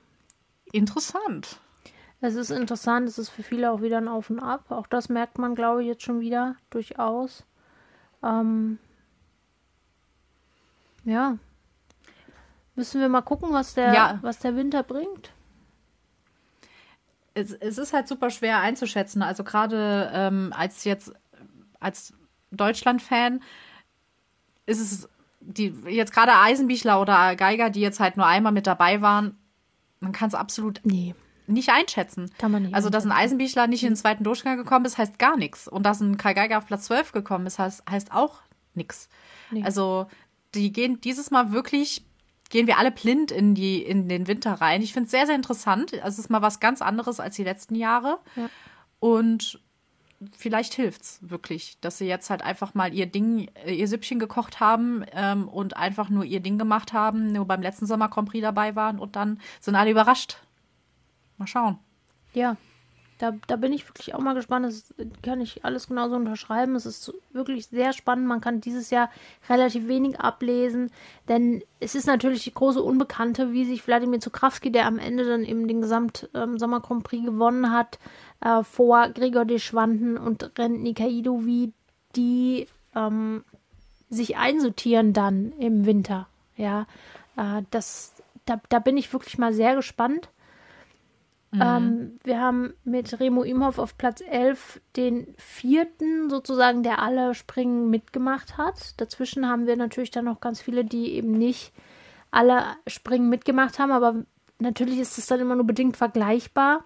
Interessant. Es ist interessant, es ist für viele auch wieder ein Auf und Ab. Auch das merkt man, glaube ich, jetzt schon wieder durchaus. Ähm, ja. Müssen wir mal gucken, was der, ja. was der Winter bringt. Es, es ist halt super schwer einzuschätzen. Also gerade ähm, als jetzt als Deutschland-Fan ist es die jetzt gerade Eisenbichler oder Geiger, die jetzt halt nur einmal mit dabei waren, man kann es absolut nee nicht einschätzen. Kann man nicht. Also, dass ein Eisenbichler nicht in den zweiten Durchgang gekommen ist, heißt gar nichts. Und dass ein Kai Geiger auf Platz 12 gekommen ist, heißt, heißt auch nichts. Nee. Also, die gehen dieses Mal wirklich, gehen wir alle blind in, die, in den Winter rein. Ich finde es sehr, sehr interessant. Also, es ist mal was ganz anderes als die letzten Jahre. Ja. Und vielleicht hilft es wirklich, dass sie jetzt halt einfach mal ihr Ding, äh, ihr Süppchen gekocht haben ähm, und einfach nur ihr Ding gemacht haben, nur beim letzten Sommer Grand Prix dabei waren und dann sind alle überrascht Mal schauen. Ja, da, da bin ich wirklich auch mal gespannt. Das kann ich alles genauso unterschreiben. Es ist wirklich sehr spannend. Man kann dieses Jahr relativ wenig ablesen, denn es ist natürlich die große Unbekannte, wie sich Wladimir Zukrawski, der am Ende dann eben den Gesamt ähm, Prix gewonnen hat, äh, vor Gregor Deschwanden und Ren Nikaido, wie die ähm, sich einsortieren dann im Winter. Ja, äh, das, da, da bin ich wirklich mal sehr gespannt. Mhm. Ähm, wir haben mit Remo Imhoff auf Platz 11 den vierten sozusagen, der alle Springen mitgemacht hat. Dazwischen haben wir natürlich dann noch ganz viele, die eben nicht alle Springen mitgemacht haben, aber natürlich ist es dann immer nur bedingt vergleichbar.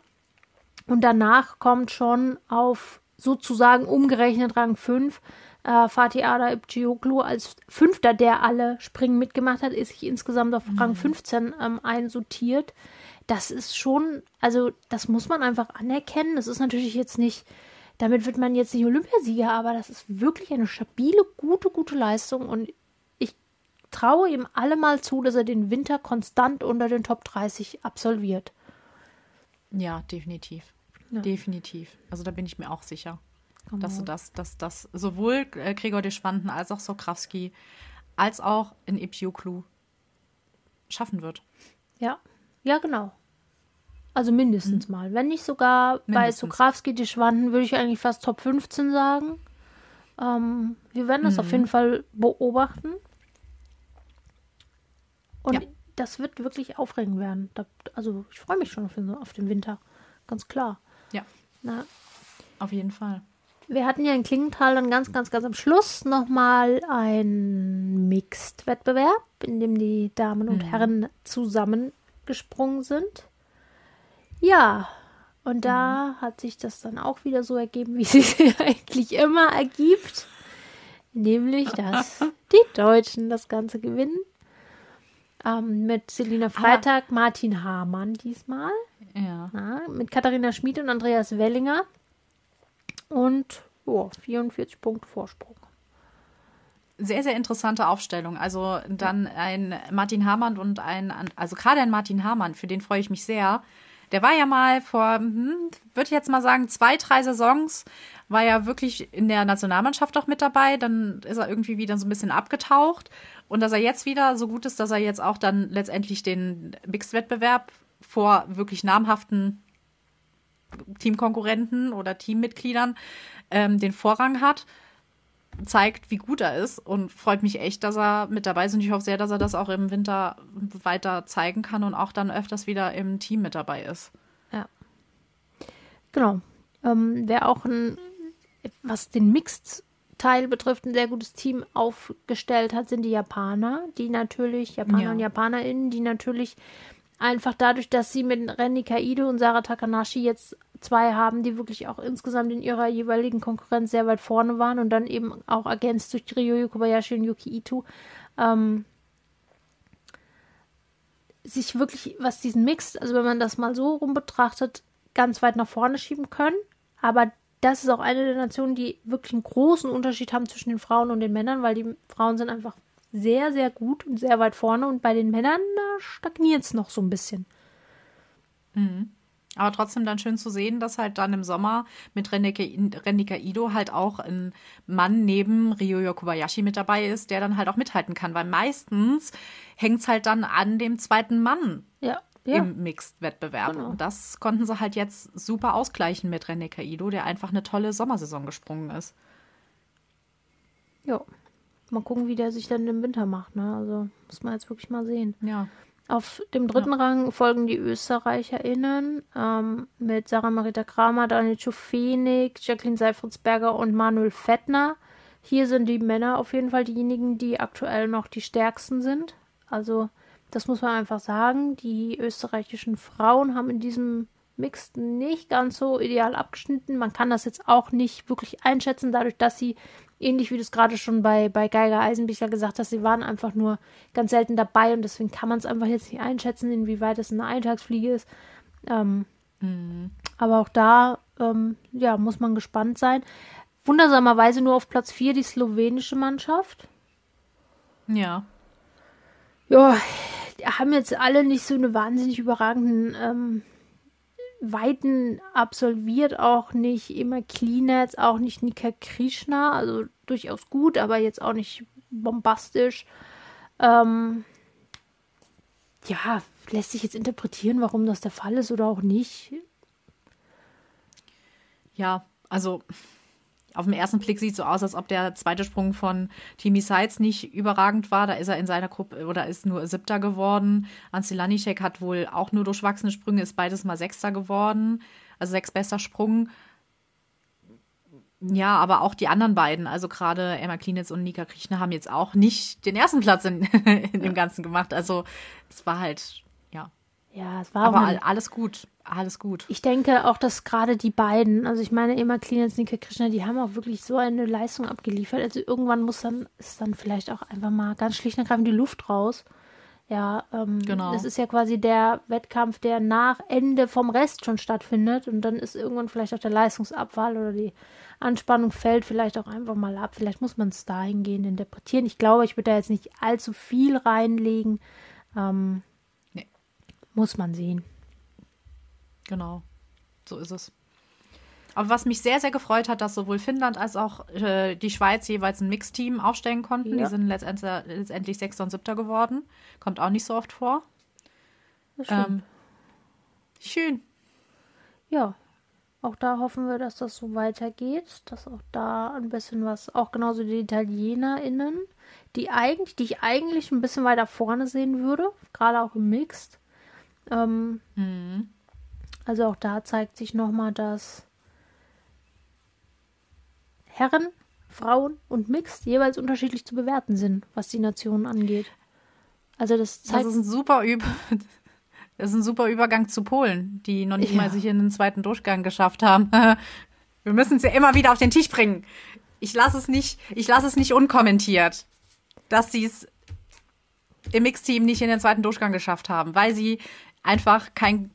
Und danach kommt schon auf sozusagen umgerechnet Rang 5 äh, Fatih Ada Ibcioglu als Fünfter, der alle Springen mitgemacht hat, ist sich insgesamt auf mhm. Rang 15 ähm, einsortiert das ist schon, also das muss man einfach anerkennen. Das ist natürlich jetzt nicht, damit wird man jetzt nicht Olympiasieger, aber das ist wirklich eine stabile, gute, gute Leistung und ich traue ihm allemal zu, dass er den Winter konstant unter den Top 30 absolviert. Ja, definitiv. Ja. Definitiv. Also da bin ich mir auch sicher. Genau. Dass du das, dass das sowohl äh, Gregor de Schwanden als auch Sokrawski als auch in Epioklu schaffen wird. Ja, ja, genau. Also mindestens mhm. mal. Wenn nicht sogar mindestens. bei Sokrawski die Schwanden, würde ich eigentlich fast Top 15 sagen. Ähm, wir werden das mhm. auf jeden Fall beobachten. Und ja. das wird wirklich aufregend werden. Da, also ich freue mich schon auf den, auf den Winter. Ganz klar. Ja. Na, auf jeden Fall. Wir hatten ja in Klingenthal dann ganz, ganz, ganz am Schluss nochmal einen Mixed-Wettbewerb, in dem die Damen und mhm. Herren zusammen gesprungen sind. Ja, und da mhm. hat sich das dann auch wieder so ergeben, wie es sich eigentlich immer ergibt. Nämlich, dass die Deutschen das Ganze gewinnen. Ähm, mit Selina Freitag, ah. Martin Hamann diesmal. Ja. ja. Mit Katharina Schmid und Andreas Wellinger. Und oh, 44 Punkte Vorsprung sehr, sehr interessante Aufstellung. Also dann ein Martin Hamann und ein, also gerade ein Martin Hamann, für den freue ich mich sehr. Der war ja mal vor, hm, würde ich jetzt mal sagen, zwei, drei Saisons, war ja wirklich in der Nationalmannschaft auch mit dabei. Dann ist er irgendwie wieder so ein bisschen abgetaucht. Und dass er jetzt wieder so gut ist, dass er jetzt auch dann letztendlich den Mixed-Wettbewerb vor wirklich namhaften Teamkonkurrenten oder Teammitgliedern ähm, den Vorrang hat, zeigt, wie gut er ist und freut mich echt, dass er mit dabei ist. Und ich hoffe sehr, dass er das auch im Winter weiter zeigen kann und auch dann öfters wieder im Team mit dabei ist. Ja. Genau. Ähm, wer auch ein, was den Mixed-Teil betrifft, ein sehr gutes Team aufgestellt hat, sind die Japaner, die natürlich, Japaner ja. und JapanerInnen, die natürlich einfach dadurch, dass sie mit Renny Kaido und Sarah Takanashi jetzt zwei haben, die wirklich auch insgesamt in ihrer jeweiligen Konkurrenz sehr weit vorne waren und dann eben auch ergänzt durch Ryoyo Kobayashi und Yuki Ito, ähm, sich wirklich, was diesen Mix, also wenn man das mal so rum betrachtet, ganz weit nach vorne schieben können. Aber das ist auch eine der Nationen, die wirklich einen großen Unterschied haben zwischen den Frauen und den Männern, weil die Frauen sind einfach sehr, sehr gut und sehr weit vorne und bei den Männern stagniert es noch so ein bisschen. Mhm. Aber trotzdem dann schön zu sehen, dass halt dann im Sommer mit Renika Ido halt auch ein Mann neben Ryoyo Kobayashi mit dabei ist, der dann halt auch mithalten kann. Weil meistens hängt es halt dann an dem zweiten Mann ja, ja. im Mixed-Wettbewerb. Genau. Und das konnten sie halt jetzt super ausgleichen mit Renika Ido, der einfach eine tolle Sommersaison gesprungen ist. Ja. Mal gucken, wie der sich dann im Winter macht. Ne? Also muss man jetzt wirklich mal sehen. Ja. Auf dem dritten ja. Rang folgen die ÖsterreicherInnen ähm, mit Sarah Marita Kramer, Daniel Schufenig, Jacqueline Seifritzberger und Manuel Fettner. Hier sind die Männer auf jeden Fall diejenigen, die aktuell noch die stärksten sind. Also, das muss man einfach sagen. Die österreichischen Frauen haben in diesem Mix nicht ganz so ideal abgeschnitten. Man kann das jetzt auch nicht wirklich einschätzen, dadurch, dass sie ähnlich wie du es gerade schon bei, bei Geiger Eisenbichler gesagt hast, sie waren einfach nur ganz selten dabei und deswegen kann man es einfach jetzt nicht einschätzen, inwieweit es eine Eintagsfliege ist. Ähm, mhm. Aber auch da, ähm, ja, muss man gespannt sein. Wundersamerweise nur auf Platz 4 die slowenische Mannschaft. Ja. Ja, haben jetzt alle nicht so eine wahnsinnig überragenden ähm, Weiten absolviert, auch nicht immer Cleanets, auch nicht Nika Krishna, also durchaus gut, aber jetzt auch nicht bombastisch. Ähm, ja, lässt sich jetzt interpretieren, warum das der Fall ist oder auch nicht. Ja, also auf den ersten Blick sieht es so aus, als ob der zweite Sprung von Timmy Sides nicht überragend war. Da ist er in seiner Gruppe oder ist nur Siebter geworden. Ansel Lanischek hat wohl auch nur durchwachsene Sprünge, ist beides mal Sechster geworden. Also sechs bester Sprung. Ja, aber auch die anderen beiden, also gerade Emma Klinitz und Nika Kriechner, haben jetzt auch nicht den ersten Platz in, in dem Ganzen gemacht. Also es war halt, ja. Ja, es war aber auch alles gut alles gut. Ich denke auch, dass gerade die beiden, also ich meine Emma Cleanance, Nika Krishna, die haben auch wirklich so eine Leistung abgeliefert. Also irgendwann muss dann, ist dann vielleicht auch einfach mal ganz schlicht und ergreifend die Luft raus. Ja, ähm, genau. Das ist ja quasi der Wettkampf, der nach Ende vom Rest schon stattfindet und dann ist irgendwann vielleicht auch der Leistungsabfall oder die Anspannung fällt vielleicht auch einfach mal ab. Vielleicht muss man es dahingehend interpretieren. Ich glaube, ich würde da jetzt nicht allzu viel reinlegen. Ähm. Muss man sehen. Genau, so ist es. Aber was mich sehr, sehr gefreut hat, dass sowohl Finnland als auch äh, die Schweiz jeweils ein Mixteam aufstellen konnten. Ja. Die sind letztendlich, letztendlich Sechster und Siebter geworden. Kommt auch nicht so oft vor. Schön. Ähm, schön. Ja, auch da hoffen wir, dass das so weitergeht, dass auch da ein bisschen was, auch genauso die ItalienerInnen, die eigentlich, die ich eigentlich ein bisschen weiter vorne sehen würde, gerade auch im Mixed. Ähm, mhm. Also auch da zeigt sich nochmal, dass Herren, Frauen und Mixed jeweils unterschiedlich zu bewerten sind, was die Nationen angeht. Also das zeigt. Das ist ein super Über das ist ein super Übergang zu Polen, die noch nicht ja. mal sich in den zweiten Durchgang geschafft haben. Wir müssen es ja immer wieder auf den Tisch bringen. Ich lasse es nicht, ich lasse es nicht unkommentiert, dass sie es im Mixteam nicht in den zweiten Durchgang geschafft haben, weil sie einfach kein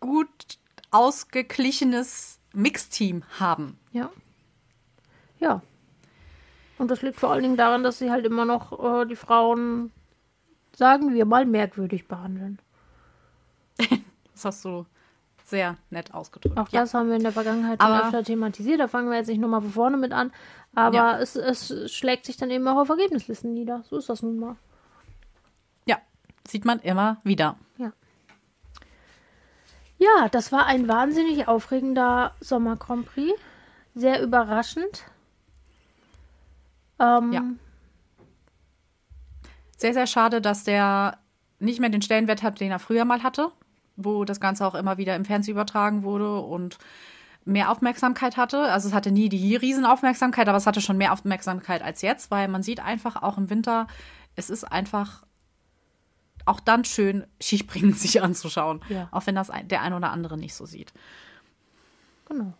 gut ausgeglichenes Mixteam haben. Ja. Ja. Und das liegt vor allen Dingen daran, dass sie halt immer noch äh, die Frauen, sagen wir mal, merkwürdig behandeln. das hast du sehr nett ausgedrückt. Auch ja. das haben wir in der Vergangenheit schon öfter thematisiert. Da fangen wir jetzt nicht nochmal von vorne mit an. Aber ja. es, es schlägt sich dann eben auch auf Ergebnislisten nieder. So ist das nun mal. Sieht man immer wieder. Ja. Ja, das war ein wahnsinnig aufregender Sommer Grand Prix. Sehr überraschend. Ähm, Ja. Sehr, sehr schade, dass der nicht mehr den Stellenwert hat, den er früher mal hatte, wo das Ganze auch immer wieder im Fernsehen übertragen wurde und mehr Aufmerksamkeit hatte. Also es hatte nie die Riesenaufmerksamkeit, aber es hatte schon mehr Aufmerksamkeit als jetzt, weil man sieht einfach auch im Winter, es ist einfach auch dann schön, Skispringen sich anzuschauen. Ja. Auch wenn das der ein oder andere nicht so sieht. Genau.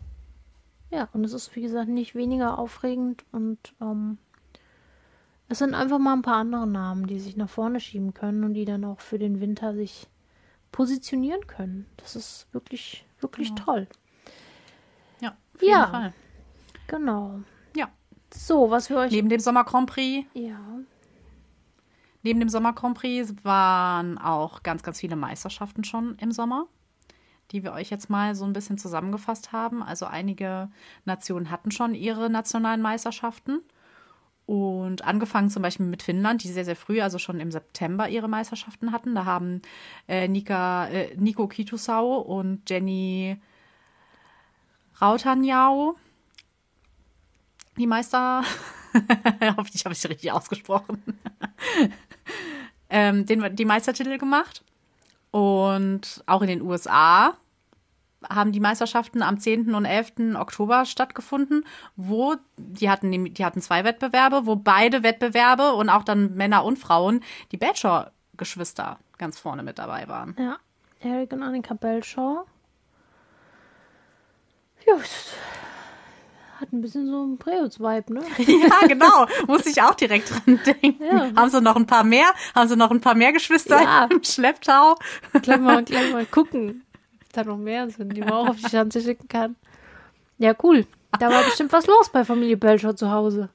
Ja, und es ist, wie gesagt, nicht weniger aufregend und ähm, es sind einfach mal ein paar andere Namen, die sich nach vorne schieben können und die dann auch für den Winter sich positionieren können. Das ist wirklich, wirklich toll. Ja, auf Ja. jeden Fall. Genau. Ja. So, was wir euch. Neben dem Sommer Grand Prix ja. Neben dem Sommer Grand Prix waren auch ganz, ganz viele Meisterschaften schon im Sommer, die wir euch jetzt mal so ein bisschen zusammengefasst haben. Also einige Nationen hatten schon ihre nationalen Meisterschaften. Und angefangen zum Beispiel mit Finnland, die sehr, sehr früh, also schon im September, ihre Meisterschaften hatten. Da haben äh, Nika, äh, Nico Kitusau und Jenny Rautanjau die Meister. Hoffentlich habe ich sie richtig ausgesprochen. Ähm, den, die Meistertitel gemacht. Und auch in den USA haben die Meisterschaften am 10. und 11. Oktober stattgefunden, wo die hatten, die hatten zwei Wettbewerbe, wo beide Wettbewerbe und auch dann Männer und Frauen, die Bachelor-Geschwister ganz vorne mit dabei waren. Ja. Eric und Annika Belshaw. Es hat ein bisschen so einen Preutz-Vibe, ne? Ja, genau. Muss ich auch direkt dran denken. Ja. Haben sie noch ein paar mehr? Haben sie noch ein paar mehr Geschwister Ja. im Schlepptau? Gleich mal, gleich mal gucken, ob da noch mehr sind, die man auch auf die Schanze schicken kann. Ja, cool. Da war bestimmt was los bei Familie Belshaw zu Hause.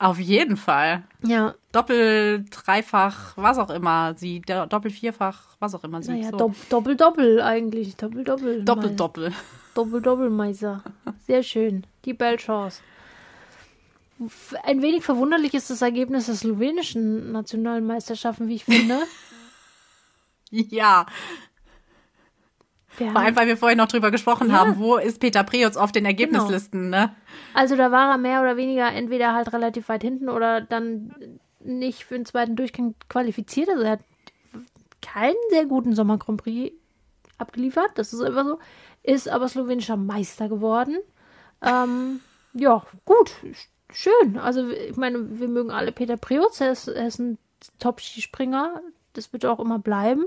Auf jeden Fall. Ja, Doppel, dreifach, was auch immer sie, Doppel, vierfach, was auch immer sie. naja, so. dopp, doppel, doppel eigentlich. Doppel, doppel. Doppel, Doppel. Doppel, doppel, Meiser. Sehr schön. Die Belshaws. F- Ein wenig verwunderlich ist das Ergebnis der slowenischen nationalen Meisterschaften, wie ich finde. Ja, Wir vor allem, weil wir vorhin noch drüber gesprochen Ja. haben, wo ist Peter Preutz auf den Ergebnislisten, ne? also da war er mehr oder weniger entweder halt relativ weit hinten oder dann nicht für den zweiten Durchgang qualifiziert. Also er hat keinen sehr guten Sommer Grand Prix abgeliefert. Das ist einfach so. Ist aber slowenischer Meister geworden. Ähm, ja, gut. sch- Schön. Also ich meine, wir mögen alle Peter Preutz. Er ist, er ist ein Top-Skispringer. Das wird auch immer bleiben.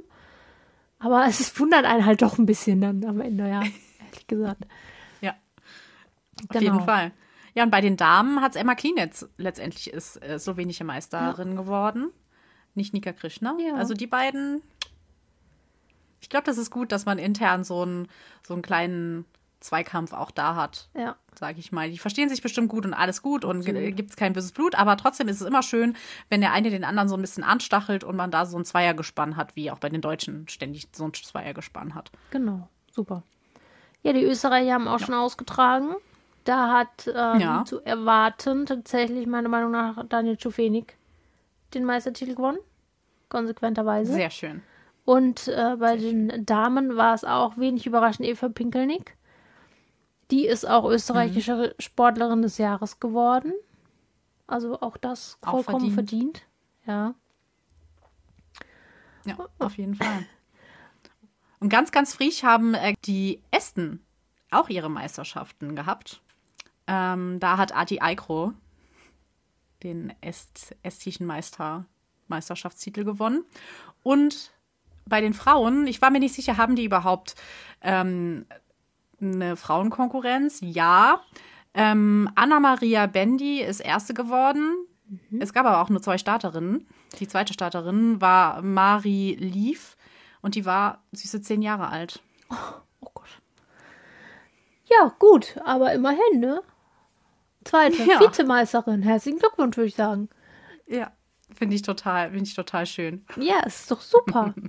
Aber es ist- wundert einen halt doch ein bisschen dann am Ende, ja. Ehrlich gesagt. Ja, auf Genau. jeden Fall. Ja, und bei den Damen hat es Emma Klinetz letztendlich ist äh, slowenische Meisterin geworden. Nicht Nika Krishna. Ja. Also die beiden. Ich glaube, das ist gut, dass man intern so einen, so einen kleinen Zweikampf auch da hat. Ja. sage ich mal. Die verstehen sich bestimmt gut und alles gut und gibt es kein böses Blut, aber trotzdem ist es immer schön, wenn der eine den anderen so ein bisschen anstachelt und man da so ein Zweiergespann hat, wie auch bei den Deutschen ständig so ein Zweiergespann hat. Genau, super. Ja, die Österreicher haben auch schon ausgetragen. Da hat ähm, Ja. zu erwarten tatsächlich meiner Meinung nach Daniel Czufenik den Meistertitel gewonnen. Konsequenterweise. Sehr schön. Und äh, bei den Damen war es auch wenig überraschend Eva Pinkelnick. Die ist auch österreichische Mhm. Sportlerin des Jahres geworden. Also auch das Auch vollkommen verdient. Ja. Ja, auf jeden Fall. Und ganz, ganz frisch haben äh, die Esten auch ihre Meisterschaften gehabt. Ähm, da hat Ati Aikro den Est estischen Meister Meisterschaftstitel gewonnen. Und bei den Frauen, ich war mir nicht sicher, haben die überhaupt ähm, eine Frauenkonkurrenz? Ja. Ähm, Anna-Maria Bendi ist erste geworden. Es gab aber auch nur zwei Starterinnen. Die zweite Starterin war Mari Lief und die war süße zehn Jahre alt. Oh Gott. Ja, gut, aber immerhin, ne? Zweite Ja. Vizemeisterin. Herzlichen Glückwunsch, würde ich sagen. Ja, finde ich total, finde ich total schön. Ja, ist doch super.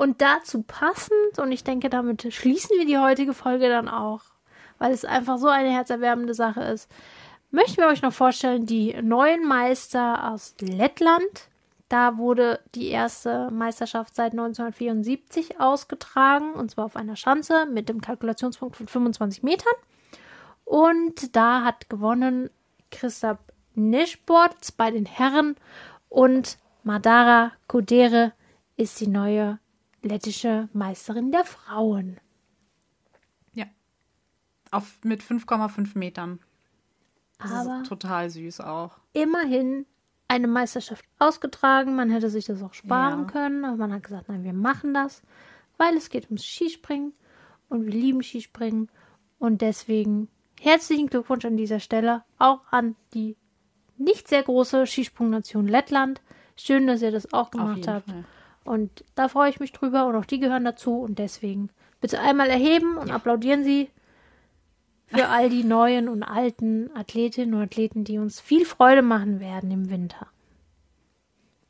und dazu passend, und ich denke, damit schließen wir die heutige Folge dann auch, weil es einfach so eine herzerwärmende Sache ist, möchten wir euch noch vorstellen, die neuen Meister aus Lettland, Da wurde die erste Meisterschaft seit 1974 ausgetragen, und zwar auf einer Schanze mit dem Kalkulationspunkt von 25 Metern. Und da hat gewonnen Christoph Nischbort bei den Herren und Madara Kodere ist die neue lettische Meisterin der Frauen. Ja. Auf, mit 5,5 Metern. Das Aber ist total süß auch. immerhin eine Meisterschaft ausgetragen. Man hätte sich das auch sparen Ja. können, aber man hat gesagt, nein, wir machen das, weil es geht ums Skispringen und wir lieben Skispringen und deswegen herzlichen Glückwunsch an dieser Stelle auch an die nicht sehr große Skisprungnation Lettland. Schön, dass ihr das auch gemacht habt. Fall. Und da freue ich mich drüber und auch die gehören dazu und deswegen bitte einmal erheben und applaudieren Sie für all die neuen und alten Athletinnen und Athleten, die uns viel Freude machen werden im Winter.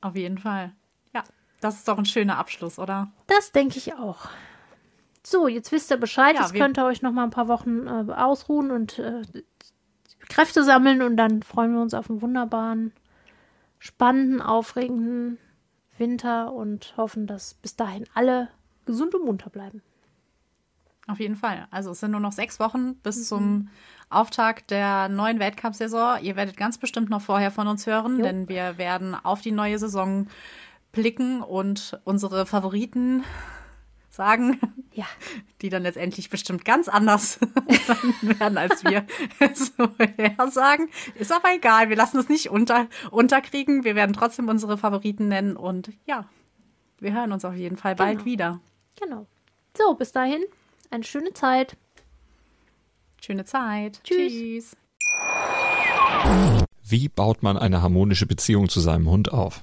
Auf jeden Fall. Ja, das ist doch ein schöner Abschluss, oder? Das denke ich auch. So, jetzt wisst ihr Bescheid. Ja, jetzt könnt ihr euch noch mal ein paar Wochen äh, ausruhen und äh, Kräfte sammeln und dann freuen wir uns auf einen wunderbaren, spannenden, aufregenden Winter und hoffen, dass bis dahin alle gesund und munter bleiben. Auf jeden Fall. Also es sind nur noch sechs Wochen bis zum Auftakt der neuen Weltcup-Saison. Ihr werdet ganz bestimmt noch vorher von uns hören, Jo. denn wir werden auf die neue Saison blicken und unsere Favoriten sagen, Ja, die dann letztendlich bestimmt ganz anders werden, als wir es vorher sagen. Ist aber egal, wir lassen es nicht unter, unterkriegen. Wir werden trotzdem unsere Favoriten nennen und ja, wir hören uns auf jeden Fall bald Genau. wieder. genau. So, bis dahin eine schöne Zeit. Schöne Zeit. Tschüss. Tschüss. Wie baut man eine harmonische Beziehung zu seinem Hund auf?